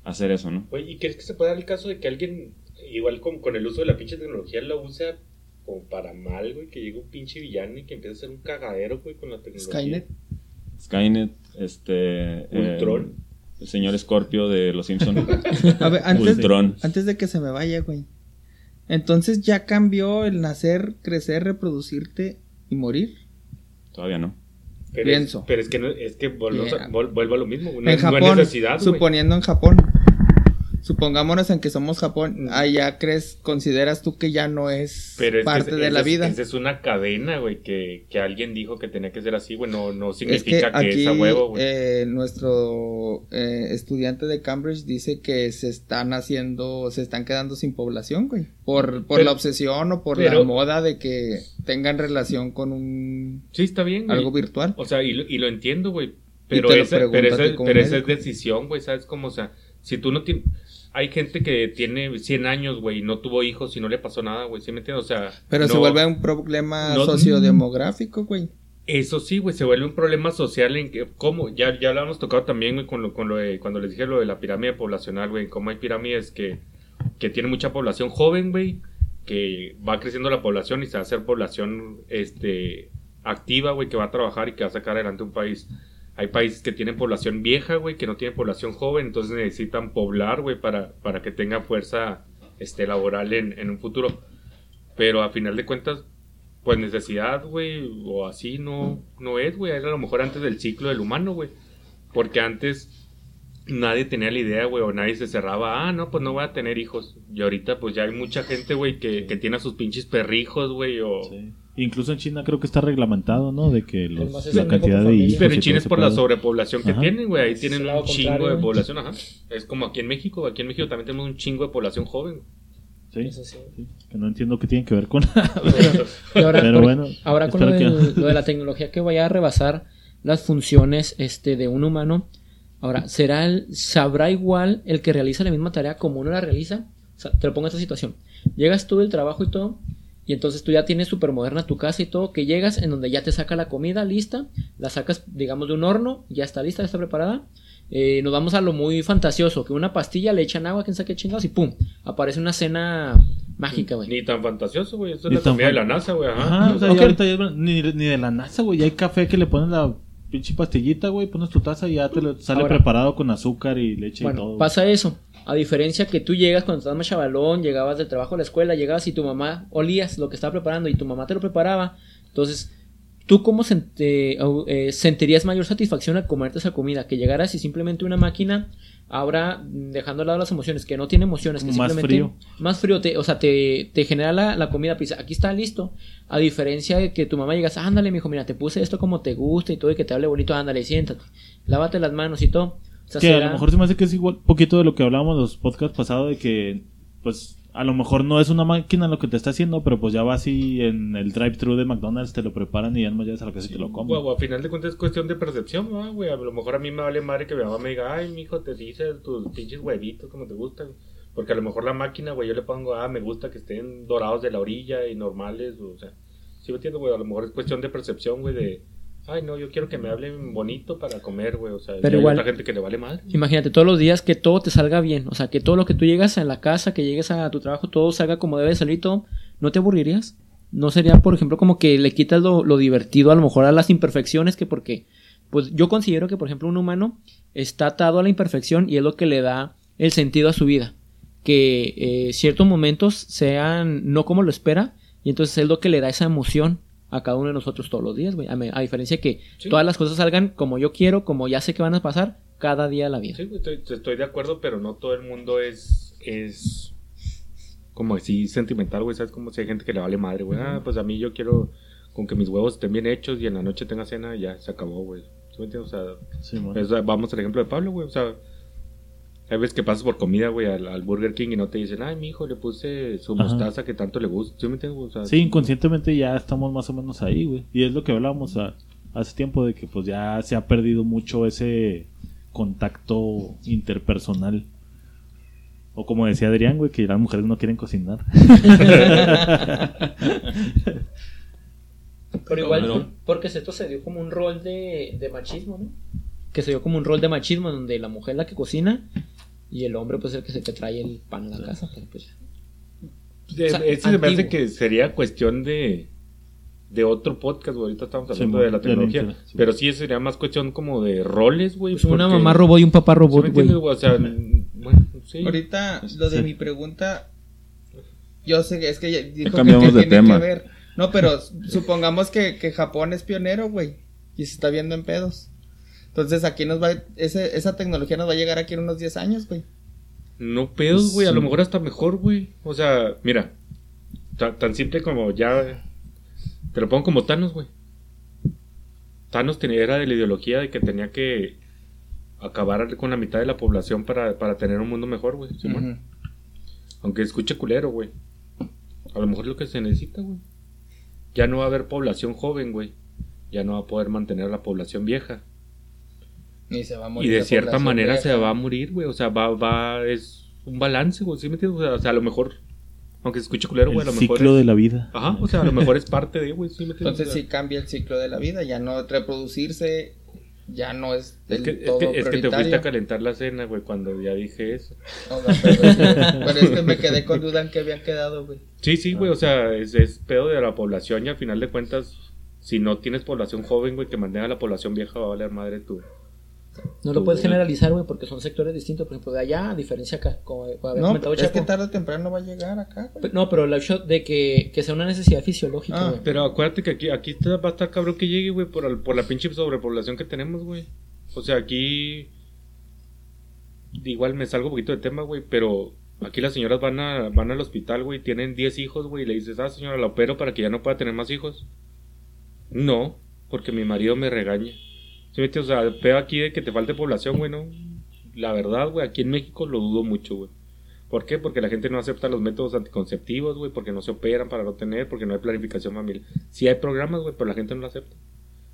hacer eso, ¿no? Oye, ¿y crees que se puede dar el caso de que alguien, igual con, con el uso de la pinche tecnología, lo usa como para mal, güey? Que llegue un pinche villano y que empiece a hacer un cagadero, güey, con la tecnología. Skynet. Skynet, este... Ultron. eh, el señor Scorpio de Los Simpsons. <laughs> A ver, antes, Ultron. antes de que se me vaya, güey. Entonces ya cambió el nacer, crecer, reproducirte y morir. Todavía no. Pero Pienso. Es, pero es que, no, es que vuelvo, Yeah. a- vol- vuelvo a lo mismo. No, en Japón, necesidad, suponiendo en Japón. Supongámonos en que somos Japón, allá crees, consideras tú que ya no es Pero es que parte de la es- vida. Esa es una cadena, güey, que, que alguien dijo que tenía que ser así, güey. No, no Es que significa que, aquí es a huevo, güey. eh, nuestro eh, estudiante de Cambridge dice que se están haciendo, se están quedando sin población, güey. Por, por Pero- la obsesión o por pero- la moda de que tengan relación con un sí, está bien, güey. algo virtual. O sea, y lo, y lo entiendo, güey. Pero, esa, pero, preguntas esa, tú como pero esa es decisión, güey, ¿sabes cómo? O sea, si tú no tienes... Hay gente que tiene 100 años, güey, y no tuvo hijos y no le pasó nada, güey, ¿sí me entiendes? O sea... Pero se vuelve un problema no- sociodemográfico, güey. Eso sí, güey, se vuelve un problema social en que, ¿cómo? Ya, ya lo hemos tocado también, güey, con lo, con lo de, cuando les dije lo de la pirámide poblacional, güey, cómo hay pirámides que, que tienen mucha población joven, güey, que va creciendo la población y se va a hacer población este, activa, güey, que va a trabajar y que va a sacar adelante un país. Hay países que tienen población vieja, güey, que no tienen población joven, entonces necesitan poblar, güey, para, para que tenga fuerza este, laboral en, en un futuro. Pero a final de cuentas, pues necesidad, güey, o así no, no es, güey. Era a lo mejor antes del ciclo del humano, güey. Porque antes nadie tenía la idea, güey, o nadie se cerraba, ah, no, pues no voy a tener hijos. Y ahorita, pues ya hay mucha gente, güey, que, que tiene a sus pinches perrijos, güey, o... Sí. Incluso en China creo que está reglamentado, ¿no? De que los- la cantidad de hijos. Pero en China es por la sobrepoblación que Ajá. tienen, güey. Ahí tienen un lado chingo de población, ajá. Es como aquí en México. Aquí en México también tenemos un chingo de población joven. Sí, Eso sí. sí, que no entiendo qué tiene que ver con <laughs> ahora, Pero bueno, ahora con lo, que- <laughs> lo de la tecnología que vaya a rebasar las funciones este, de un humano, ahora, ¿será el, ¿sabrá igual el que realiza la misma tarea como uno la realiza? O sea, te lo pongo en esta situación. Llegas tú del trabajo y todo, y entonces tú ya tienes súper moderna tu casa y todo, que llegas en donde ya te saca la comida lista, la sacas, digamos, de un horno, ya está lista, ya está preparada. Eh, nos vamos a lo muy fantasioso, que una pastilla le echan agua, quién sabe qué chingados, y pum, aparece una cena mágica, güey. Ni tan fantasioso, güey. Eso es Ni la comida de la NASA, güey. Ajá. Ajá, o sea, Ok. ya ahorita ya- ni, ni de la NASA, güey. Ya hay café que le pones la pinche pastillita, güey. Pones tu taza y ya te lo- sale Ahora- preparado con azúcar y leche y todo. pasa eso. A diferencia que tú llegas cuando estabas más chavalón, llegabas del trabajo a la escuela, llegabas y tu mamá olías lo que estaba preparando y tu mamá te lo preparaba. Entonces, ¿tú cómo sente- eh, sentirías mayor satisfacción al comerte esa comida? Que llegaras y simplemente una máquina, ahora mm, dejando de lado las emociones, que no tiene emociones, que Más simplemente... frío. Más frío, te, o sea, te, te genera la, la comida, pues aquí está listo. A diferencia de que tu mamá llegas, ándale, mijo, mira, te puse esto como te gusta y todo, y que te hable bonito, ándale, siéntate, lávate las manos y todo. Sea, que a lo mejor se me hace que es igual, poquito de lo que hablábamos en los podcasts pasados, de que, pues, a lo mejor no es una máquina lo que te está haciendo, pero pues ya vas y en el drive-thru de McDonald's te lo preparan y ya no llegas a la casa y te lo comes. Güey, a final de cuentas es cuestión de percepción, ¿no, güey. A lo mejor a mí me vale madre que mi mamá me diga, ay, mijo, te dice tus pinches huevitos como te gustan. Porque a lo mejor la máquina, güey, yo le pongo, ah, me gusta que estén dorados de la orilla y normales, o sea. Sí me entiendo, güey. A lo mejor es cuestión de percepción, güey, de, ay, no, yo quiero que me hablen bonito para comer, güey. O sea, Pero hay otra gente que le vale madre. Imagínate todos los días que todo te salga bien, o sea, que todo lo que tú llegas a la casa, que llegues a tu trabajo, todo salga como debe salir, todo, ¿no te aburrirías? ¿No sería, por ejemplo, como que le quitas lo, lo divertido a lo mejor a las imperfecciones que porque, pues yo considero que, por ejemplo, un humano está atado a la imperfección y es lo que le da el sentido a su vida, que eh, ciertos momentos sean no como lo espera y entonces es lo que le da esa emoción a cada uno de nosotros todos los días, güey, a, a diferencia que Sí. todas las cosas salgan como yo quiero, como ya sé que van a pasar cada día de la vida. Sí, güey, estoy, estoy de acuerdo, pero no todo el mundo es, es como así sentimental, güey. ¿Sabes? Como si hay gente que le vale madre, güey. Ah, pues a mí yo quiero con que mis huevos estén bien hechos y en la noche tenga cena, ya se acabó, güey. ¿Sí me entiendes? O sea, Sí, es- vamos al ejemplo de Pablo, güey. O sea, hay veces que pasas por comida, güey, al, al Burger King y no te dicen, ay, mi hijo le puse su Ajá. mostaza que tanto le gusta. ¿Sí me güey? O sea, Sí, inconscientemente ya estamos más o menos ahí, güey. Y es lo que hablábamos a- hace tiempo de que pues ya se ha perdido mucho ese contacto interpersonal. O como decía Adrián, güey, que las mujeres no quieren cocinar. <laughs> Pero igual, Pero- porque esto se dio como un rol de, de machismo, ¿no? Que se dio como un rol de machismo donde la mujer es la que cocina y el hombre pues el que se te trae el pan a la casa. pero, pues, O sea, se me hace que sería cuestión de, de otro podcast, güey. Ahorita estamos hablando Sí, de la tecnología. sí. pero sí sería más cuestión como de roles, güey. pues, una mamá robot y un papá ¿Sí me robot, güey. entiendes, güey? O sea, n- bueno, sí. Ahorita, lo de Sí. mi pregunta, yo sé que es que ya dijo que, cambiamos que de tiene tema. que ver. No, pero <laughs> supongamos que, que Japón es pionero, güey, y se está viendo en pedos. Entonces aquí nos va, ese, esa tecnología nos va a llegar aquí en unos 10 años, güey. No pedos, güey. A Sí. lo mejor hasta mejor, güey. O sea, mira. ta- tan simple como ya. Te lo pongo como Thanos, güey. Thanos tenía, era de la ideología de que tenía que acabar con la mitad de la población para, para tener un mundo mejor, güey. Simón. Ujú. Aunque escuche culero, güey. A lo mejor es lo que se necesita, güey. Ya no va a haber población joven, güey. Ya no va a poder mantener a la población vieja. Y se va a morir Y de la cierta manera se va a morir, güey. O sea, va, va, es un balance, güey. ¿Sí me entiendes? O sea, o sea, a lo mejor, aunque se escuche culero, güey, a el lo mejor. ciclo es- de la vida. Ajá, o sea, a lo mejor es parte de, güey. ¿sí me entiendes? Entonces sí cambia el ciclo de la vida, ya no reproducirse. ya no es Es del que, es, que, es que te fuiste a calentar la cena, güey, cuando ya dije eso. O sea, pero, pero es que me quedé con duda en que habían quedado, güey. Sí, sí, güey, o sea, es, es pedo de la población y al final de cuentas, si no tienes población joven, güey, que mantenga a la población vieja, va a valer madre tú. No lo puedes generalizar, güey, porque son sectores distintos. Por ejemplo, de allá, a diferencia acá, como había No, comentado es que tarde o temprano va a llegar acá, güey. No, pero el hecho de que, que sea una necesidad fisiológica, Ah, güey. Pero acuérdate que aquí, aquí está- va a estar cabrón que llegue, güey, por, el- por la pinche sobrepoblación que tenemos, güey. O sea, aquí. Igual me salgo un poquito de tema, güey, pero aquí las señoras van, a, van al hospital, güey, tienen 10 hijos, güey, y le dices, ah, señora, la opero para que ya no pueda tener más hijos. No, porque mi marido me regaña. ¿Sí me entiendes? O sea, el pedo aquí de que te falte población, güey, no. La verdad, güey, aquí en México lo dudo mucho, güey. ¿Por qué? Porque la gente no acepta los métodos anticonceptivos, güey, porque no se operan para no tener, porque no hay planificación familiar. Sí hay programas, güey, pero la gente no lo acepta.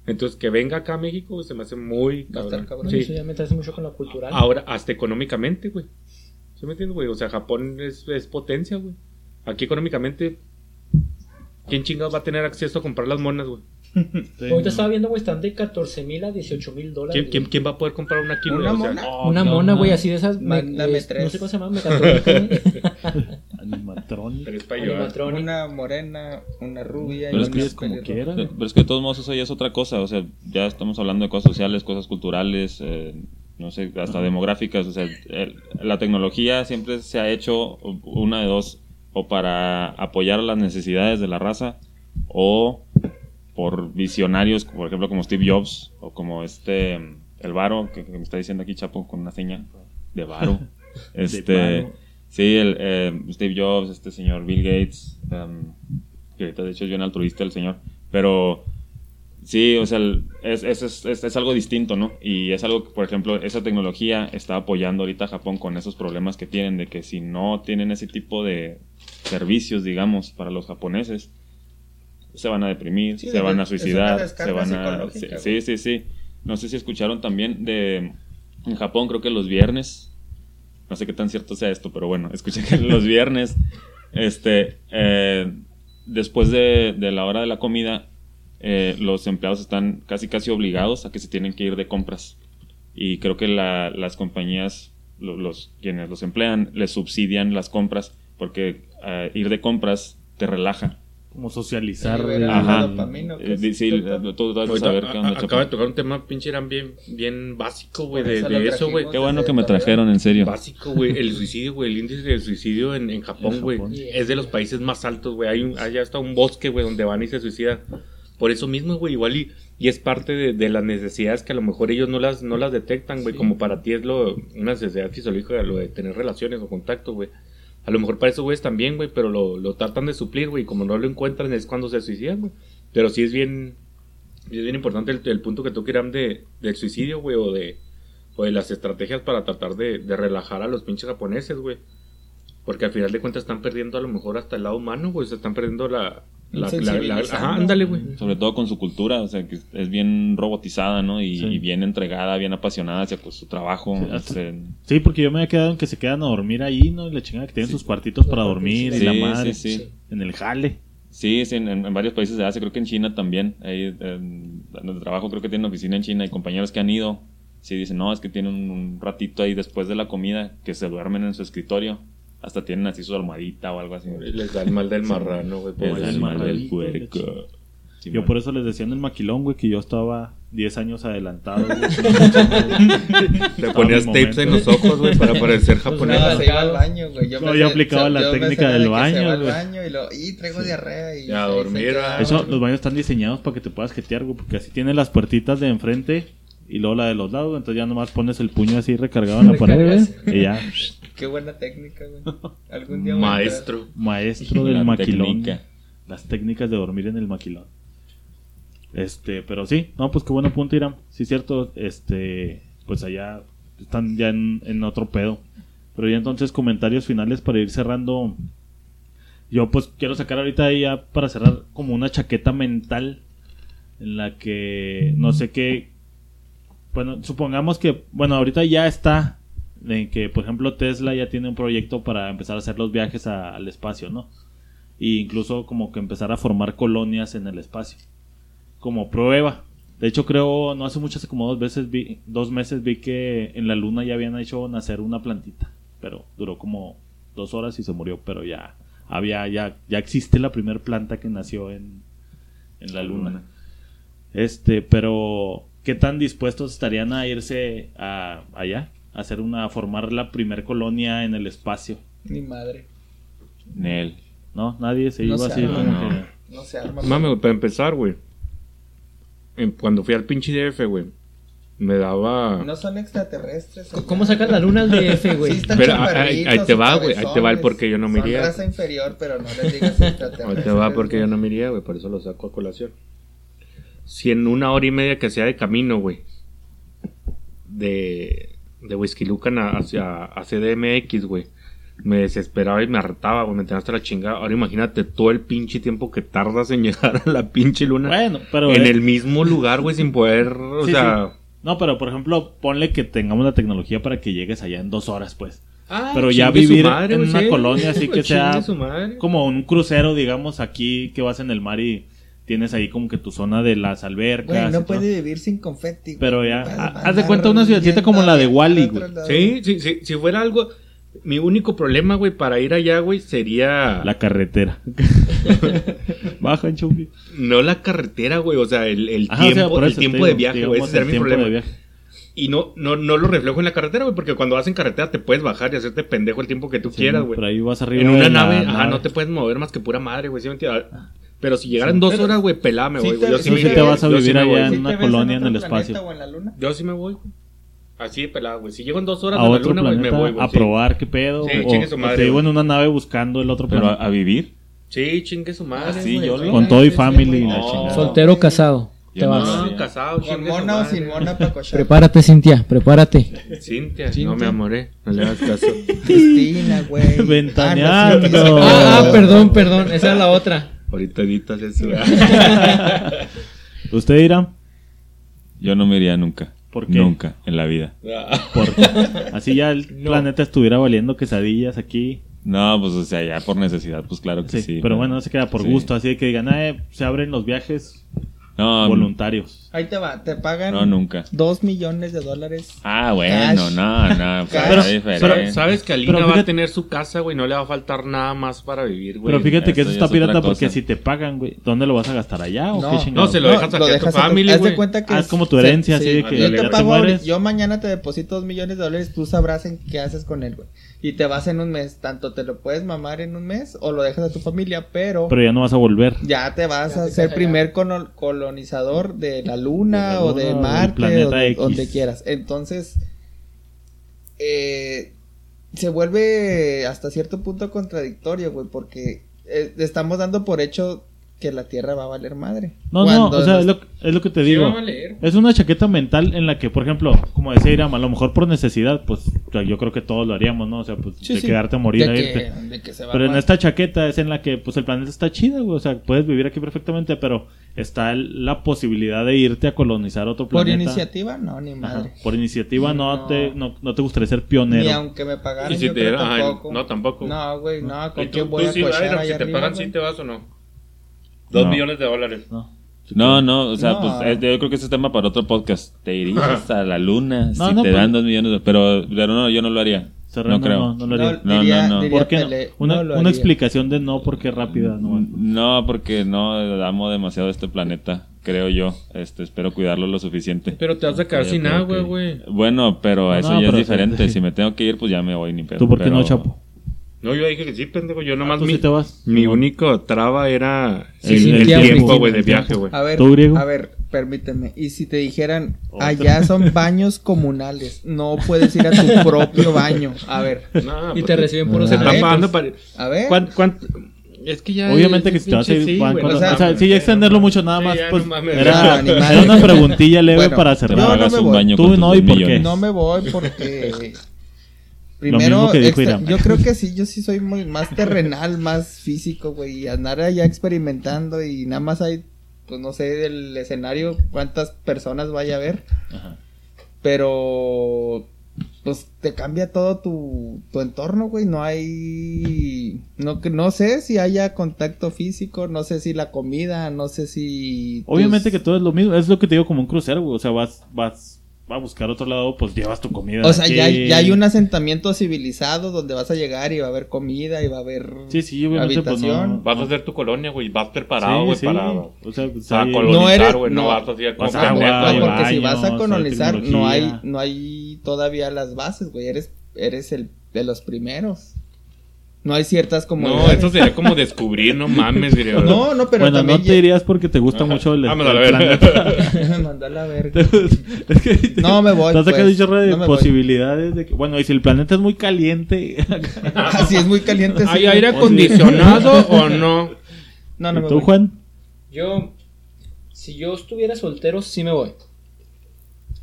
Entonces, que venga acá a México, güey, se me hace muy cabrón. cabrón. Sí. Eso ya me trae mucho con lo cultural. Ahora, hasta económicamente, güey. ¿Sí me entiendes, güey? O sea, Japón es, es potencia, güey. Aquí económicamente, ¿quién chingados va a tener acceso a comprar las monas, güey? Sí, Ahorita no. estaba viendo, güey, están de 14 mil a 18 mil dólares. ¿Quién, quién, quién va a poder comprar una aquí? ¿Una O sea, mona? Una no, mona, güey, así de esas. me- Mándame es- tres. No sé cómo se llama, mecatrónica. <laughs> Animatronic. Una morena, una rubia Pero y es que es como pelirroja. quiera. Pero pero es que de todos modos eso ya es otra cosa, o sea, ya estamos hablando de cosas sociales, cosas culturales, eh, no sé, hasta demográficas, o sea, el- la tecnología siempre se ha hecho una de dos, o para apoyar las necesidades de la raza, o por visionarios, por ejemplo, como Steve Jobs, o como este, el Varo, que, que me está diciendo aquí Chapo con una seña de Varo. <laughs> este, sí, el, eh, Steve Jobs, este señor Bill Gates, em, que ahorita de hecho es bien altruista el señor, pero sí, o sea, el- es, es, es, es- es algo distinto, ¿no? Y es algo que, por ejemplo, esa tecnología está apoyando ahorita a Japón con esos problemas que tienen, de que si no tienen ese tipo de servicios, digamos, para los japoneses, se van a deprimir, Sí, se de- van a suicidar, se van a... Sí, sí, sí. No sé si escucharon también de... En Japón creo que los viernes, no sé qué tan cierto sea esto, pero bueno, <laughs> escuché que los viernes, este, eh, después de, de la hora de la comida, eh, los empleados están casi casi obligados a que se tienen que ir de compras. Y creo que la- las compañías, lo- los, quienes los emplean, les subsidian las compras porque eh, ir de compras te relaja. Como socializar. Ajá. dopamina, ¿o qué Eh, sí, vas a saber qué onda, acaba de tocar un tema pinche eran bien, bien básico, güey, de, eso de lo eso, güey. Qué bueno que me trajeron, en serio. Básico, güey. El suicidio, güey. El índice de suicidio en, en Japón, güey. Es de los países más altos, güey. Hay un, allá está un bosque, güey, donde van y se suicidan. Por eso mismo, güey, igual y, y es parte de, de las necesidades que a lo mejor ellos no las, no las detectan, güey. Como para ti es lo, una necesidad fisiológica, lo de tener relaciones o contacto, güey. A lo mejor para esos güeyes también, güey, pero lo, lo tratan de suplir, güey. Como no lo encuentran es cuando se suicidan, güey. Pero sí es bien, es bien importante el, el punto que tú quieras de, del suicidio, güey, o de, o de las estrategias para tratar de, de relajar a los pinches japoneses, güey. Porque al final de cuentas están perdiendo a lo mejor hasta el lado humano, güey. Se están perdiendo la... la, la- la- Sensibilizando. ajá, ándale, güey. Sobre todo con su cultura, o sea, que es bien robotizada, ¿no? Y, Sí. y bien entregada, bien apasionada hacia pues, su trabajo. Sí, hasta- este, Sí, porque yo me había quedado en que se quedan a dormir ahí, ¿no? Y la chingada que tienen sus cuartitos para dormir y la sí, madre. sí. En el jale. Sí, sí, en, en varios países de Asia, creo que en China también. Ahí, en donde trabajo, creo que tienen oficina en China y compañeros que han ido. Sí, dicen, no, es que tienen un ratito ahí después de la comida que se duermen en su escritorio. Hasta tienen así su almohadita o algo así. Les da el mal del marrano, güey. Es pobrecito. el mal del puerco. Sí, Yo man. por eso les decía en el maquilón, güey, que yo estaba 10 años adelantado. güey. <laughs> Le ponías tapes en los ojos, güey, para parecer Pues japonés. nada, se iba al baño, güey. Yo No, yo aplicaba la yo técnica de del se baño, al y lo, y traigo diarrea y, Y a dormir, ah. Eso, güey. los baños están diseñados para que te puedas jetear, güey, porque así tiene las puertitas de enfrente y luego la de los lados, entonces ya nomás pones el puño así recargado en la pared, güey, y ya, <laughs> Qué buena técnica, güey. <laughs> Algún día voy a Maestro. maestro del La maquilón. técnica. Las técnicas de dormir en el maquilón. Este, pero sí, no, pues qué buen punto, Irán. Sí, cierto, este, pues allá están ya en, en otro pedo. Pero ya entonces comentarios finales para ir cerrando. Yo pues quiero sacar ahorita ya para cerrar como una chaqueta mental en la que no sé qué. Bueno, supongamos que, bueno, ahorita ya está en que, por ejemplo, Tesla ya tiene un proyecto para empezar a hacer los viajes a- al espacio, ¿no? E incluso como que empezar a formar colonias en el espacio. Como prueba. De hecho, creo, no hace mucho, hace como dos veces vi, dos meses vi que en la luna ya habían hecho nacer una plantita. Pero duró como dos horas y se murió, pero ya había, ya, ya existe la primera planta que nació en, en la luna. Este, pero ¿qué tan dispuestos estarían a irse a, allá? Hacer una, formar la primer colonia en el espacio. Ni madre. Nel. ¿No? Nadie se No iba se así arma, como no. que. No se arma. Mame, güey, para empezar, güey. Cuando fui al pinche DF, güey. Me daba. No son extraterrestres. ¿Cómo sacas la luna al DF, <laughs> güey? Sí, Pero, ah, ahí- chaparritos ahí te va, güey, ahí te va el cabezones. por qué yo no me Son iría. raza inferior, pero no les digas extraterrestres. Ahí te va porque yo no me iría, güey. Por eso lo saco a colación. Si en una hora y media que hacía de camino, güey. De. De Whisky Lucan hacia a CDMX, güey. Me desesperaba y me hartaba, güey. Me tenía hasta la chingada. Ahora imagínate todo el pinche tiempo que tardas en <laughs> llegar a la pinche luna. Bueno, pero. en eh, el mismo lugar, güey, sin poder. <laughs> O Sí, sea. No, pero por ejemplo, ponle que tengamos la tecnología para que llegues allá en dos horas, pues. ah, Pero ya vivir madre, en una sí. colonia así <laughs> que sea su madre. Como un crucero, digamos, aquí que vas en el mar y tienes ahí como que tu zona de las albercas. Güey, no todo. puede vivir sin confeti. güey. Pero ya, ha- haz de cuenta una ciudadcita como la de otro güey. Sí, sí, sí, si fuera algo. Mi único problema, güey, para ir allá, güey, sería. La carretera. <laughs> Baja en chumbi. No la carretera, güey, o sea, el, el Ajá, o sea, tiempo, por el tiempo de viaje, güey, ese sería el mi problema. de viaje. Y no, no, no lo reflejo en la carretera, güey, porque cuando vas en carretera te puedes bajar y hacerte pendejo el tiempo que tú Sí, quieras, güey. Pero ahí vas arriba En una la nave, ajá, no te puedes mover más que pura madre, güey, ¿sí me entiendes? Pero si llegaran dos Pero- horas, güey, pelada me Sí voy, güey. Yo sí sí me te vas a sí vivir allá voy. en ¿Sí una colonia en el planeta espacio. o en la luna? Yo sí me voy, güey. Así de pelada, güey. Si llego en dos horas A a la otro luna, güey, me planeta voy, güey. a sí. probar qué pedo. Sí, o, chingue su o madre, te digo güey. en una nave buscando el otro Pero a, planeta. a vivir. Sí, chingue su madre. Ah, sí, yo lo- Con todo y family. la No. chingada. Soltero o casado. Te no vas. No, casado, ¿Con mona o sin mona para cochar? Prepárate, Cintia, prepárate. Cintia, no me amoré, no le hagas caso. Cristina, güey. <laughs> Ventaneando. Ah, sí, Ah, ah, perdón, perdón, esa es la otra. Ahorita editas eso. <laughs> ¿Usted dirá? Yo no me iría nunca. ¿Por qué? Nunca en la vida. Por- así ya el planeta estuviera valiendo quesadillas aquí. No, pues o sea, ya por necesidad, pues claro que Sí, sí. pero bueno, no se queda por Sí. gusto. Así de que digan, "Ah, eh, se abren los viajes No, voluntarios. Ahí te va, te pagan no, nunca. dos millones de dólares. Ah, bueno, Cash. no, no, <laughs> pues, Pero- pero-. Sabes que Alina Pero va a tener su casa, güey, no le va a faltar nada más para vivir, güey. Pero fíjate que eso está es pirata porque si te pagan, güey, ¿dónde lo vas a gastar allá o No, qué No, se lo dejas aquí a tu family, Haz güey. de cuenta que Ah, es como tu herencia, así de que yo te te pago, mueres. yo mañana te deposito dos millones de dólares, tú sabrás en qué haces con él, güey. Y te vas en un mes, tanto te lo puedes mamar en un mes o lo dejas a tu familia, pero, Pero ya no vas a volver. ya te vas Ya a te ser primer colonizador de la luna, De la o de luna o del Marte, planeta o de- X. donde quieras. Entonces, eh, se vuelve hasta cierto punto contradictorio, güey, porque eh, estamos dando por hecho que la Tierra va a valer madre. No, no, o sea, nos- es lo, es lo que te Sí, digo. va a valer. Es una chaqueta mental en la que, por ejemplo, como decía Iram, a lo mejor por necesidad, pues yo creo que todos lo haríamos, ¿no? O sea, pues Sí, de sí. quedarte a morir de a que, irte. de que se va Pero en esta chaqueta es en la que, pues el planeta está chido, güey. O sea, puedes vivir aquí perfectamente, pero está el- la posibilidad de irte a colonizar otro Por planeta. iniciativa, no, ni Ajá. madre. Por iniciativa no, No. Te, no, no te gustaría ser pionero. Ni aunque me pagaran, Y si yo te creo dieran- ajá, tampoco. no, tampoco. No, güey, no, ¿Y ¿con quién voy tú a allá si te pagan, sí te vas o no? Dos No. millones de dólares. ¿no? No, no, o sea, No. pues yo creo que ese es tema para otro podcast. Te irías a la luna <laughs> No, si no, te pues- dan dos millones de... Pero, pero no, yo no lo haría. Serrano no creo. no, no lo haría. No, diría- no, no. diría ¿Por qué no? Pelé, Una, una explicación de no, porque rápida, no. No, porque no amo demasiado este planeta, creo yo. Este, espero cuidarlo lo suficiente. Pero te vas a quedar sin agua, que- güey. Bueno, pero No, eso no, ya es diferente. sí. Si me tengo que ir, pues ya me voy ni pedo. ¿Tú por qué pero- no, Chapo? No, yo dije que sí, pendejo. Yo nomás ¿Tú mi, sí te vas? mi No. único traba era Sí, el, sí, el tiempo, güey, de viaje, güey. A ver, ¿Tú, griego? a ver, permíteme. Y si te dijeran, Otra. allá son baños comunales, no puedes ir a tu <laughs> propio baño. A ver, No, Y pues, te reciben por Se A están ver, pagando pues, para... a ver. ¿Cuánto, cuánto? Es que ya... Obviamente que si te vas a ir, sí, o sea, o sea, sí, ya extenderlo mucho nada más, pues, no era, No, era una preguntilla leve Bueno, para cerrar. no hagas me un voy. baño Tú no, ¿y por qué? no me voy porque... mismo Primero, que dijo extra- Iram. yo creo que sí, yo sí soy muy más terrenal, más físico, güey, y andar allá experimentando y nada más hay, pues no sé, del escenario cuántas personas vaya a haber, Ajá. pero pues te cambia todo tu, tu entorno, güey. No hay, no que no sé si haya contacto físico, no sé si la comida, no sé si. Obviamente tus- que todo es lo mismo, es lo que te digo como un crucero, güey. O sea, vas, vas a buscar otro lado, pues llevas tu comida. O sea, ya hay, ya hay un asentamiento civilizado donde vas a llegar y va a haber comida y va a haber Sí, sí, obviamente, pues no. habitación. Vas a hacer tu colonia, güey. Vas preparado, güey, sí. O sea, pues, hay- colonizar, No eres- güey. No, no. vas así a Vas comprar, agua, porque si vas a colonizar, no hay, no hay todavía las bases, güey. Eres, eres el de los primeros. No hay ciertas como. No, eso sería como descubrir, no mames, diría. No, no, pero bueno, también. no te dirías porque te gusta mucho el, Vámonos a la verga. planeta. <laughs> Me mandó a la verga. <laughs> Es que- No, me voy, Te has sacado pues. de No voy. posibilidades de que, bueno, y si el planeta es muy caliente, <laughs> Así es muy caliente. sí, ¿Hay aire acondicionado o no? No, no ¿Y me tú, voy. Juan? Yo, si yo estuviera soltero, sí me voy.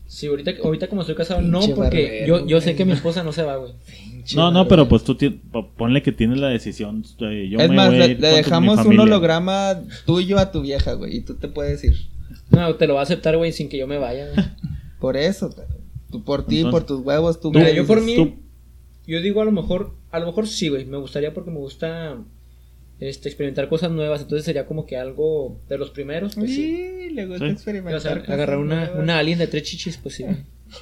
Si ahorita, ahorita como estoy casado, no, Pinche porque barbero, yo, yo sé que mi esposa no se va, güey. No, no, pero pues tú ti- ponle que tienes la decisión. eh, Yo Es me más, voy le, dejamos un holograma tuyo a tu vieja, güey. Y tú te puedes ir. No, te lo va a aceptar, güey, sin que yo me vaya. güey. Por eso, pero tú por ti, por tus huevos, tú. Mira, yo por mí, tú- yo digo a lo mejor, a lo mejor sí, güey. Me gustaría porque me gusta este, experimentar cosas nuevas. Entonces sería como que algo de los primeros, pues sí. Sí, le gusta Sí. experimentar. O sea, cosas agarrar una, nuevas. una alien de tres chichis, pues sí.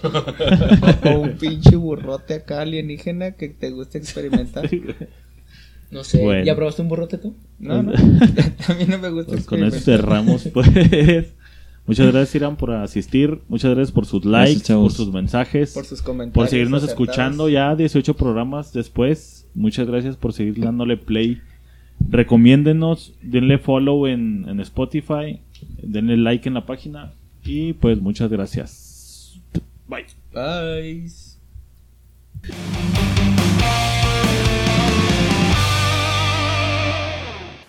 <laughs> O un pinche burrote acá alienígena que te gusta experimentar. No sé. Bueno. ¿Ya probaste un burrote tú? No, no. <laughs> <laughs> A mí no me gusta Pues con eso experimentar. cerramos, pues. Muchas gracias, Irán, por asistir. Muchas gracias por sus likes, por sus mensajes, Por sus comentarios. por seguirnos acertados. escuchando ya 18 programas después. Muchas gracias por seguir dándole play. Recomiéndenos, denle follow en, en Spotify, denle like en la página y pues muchas gracias. Bye. Bye.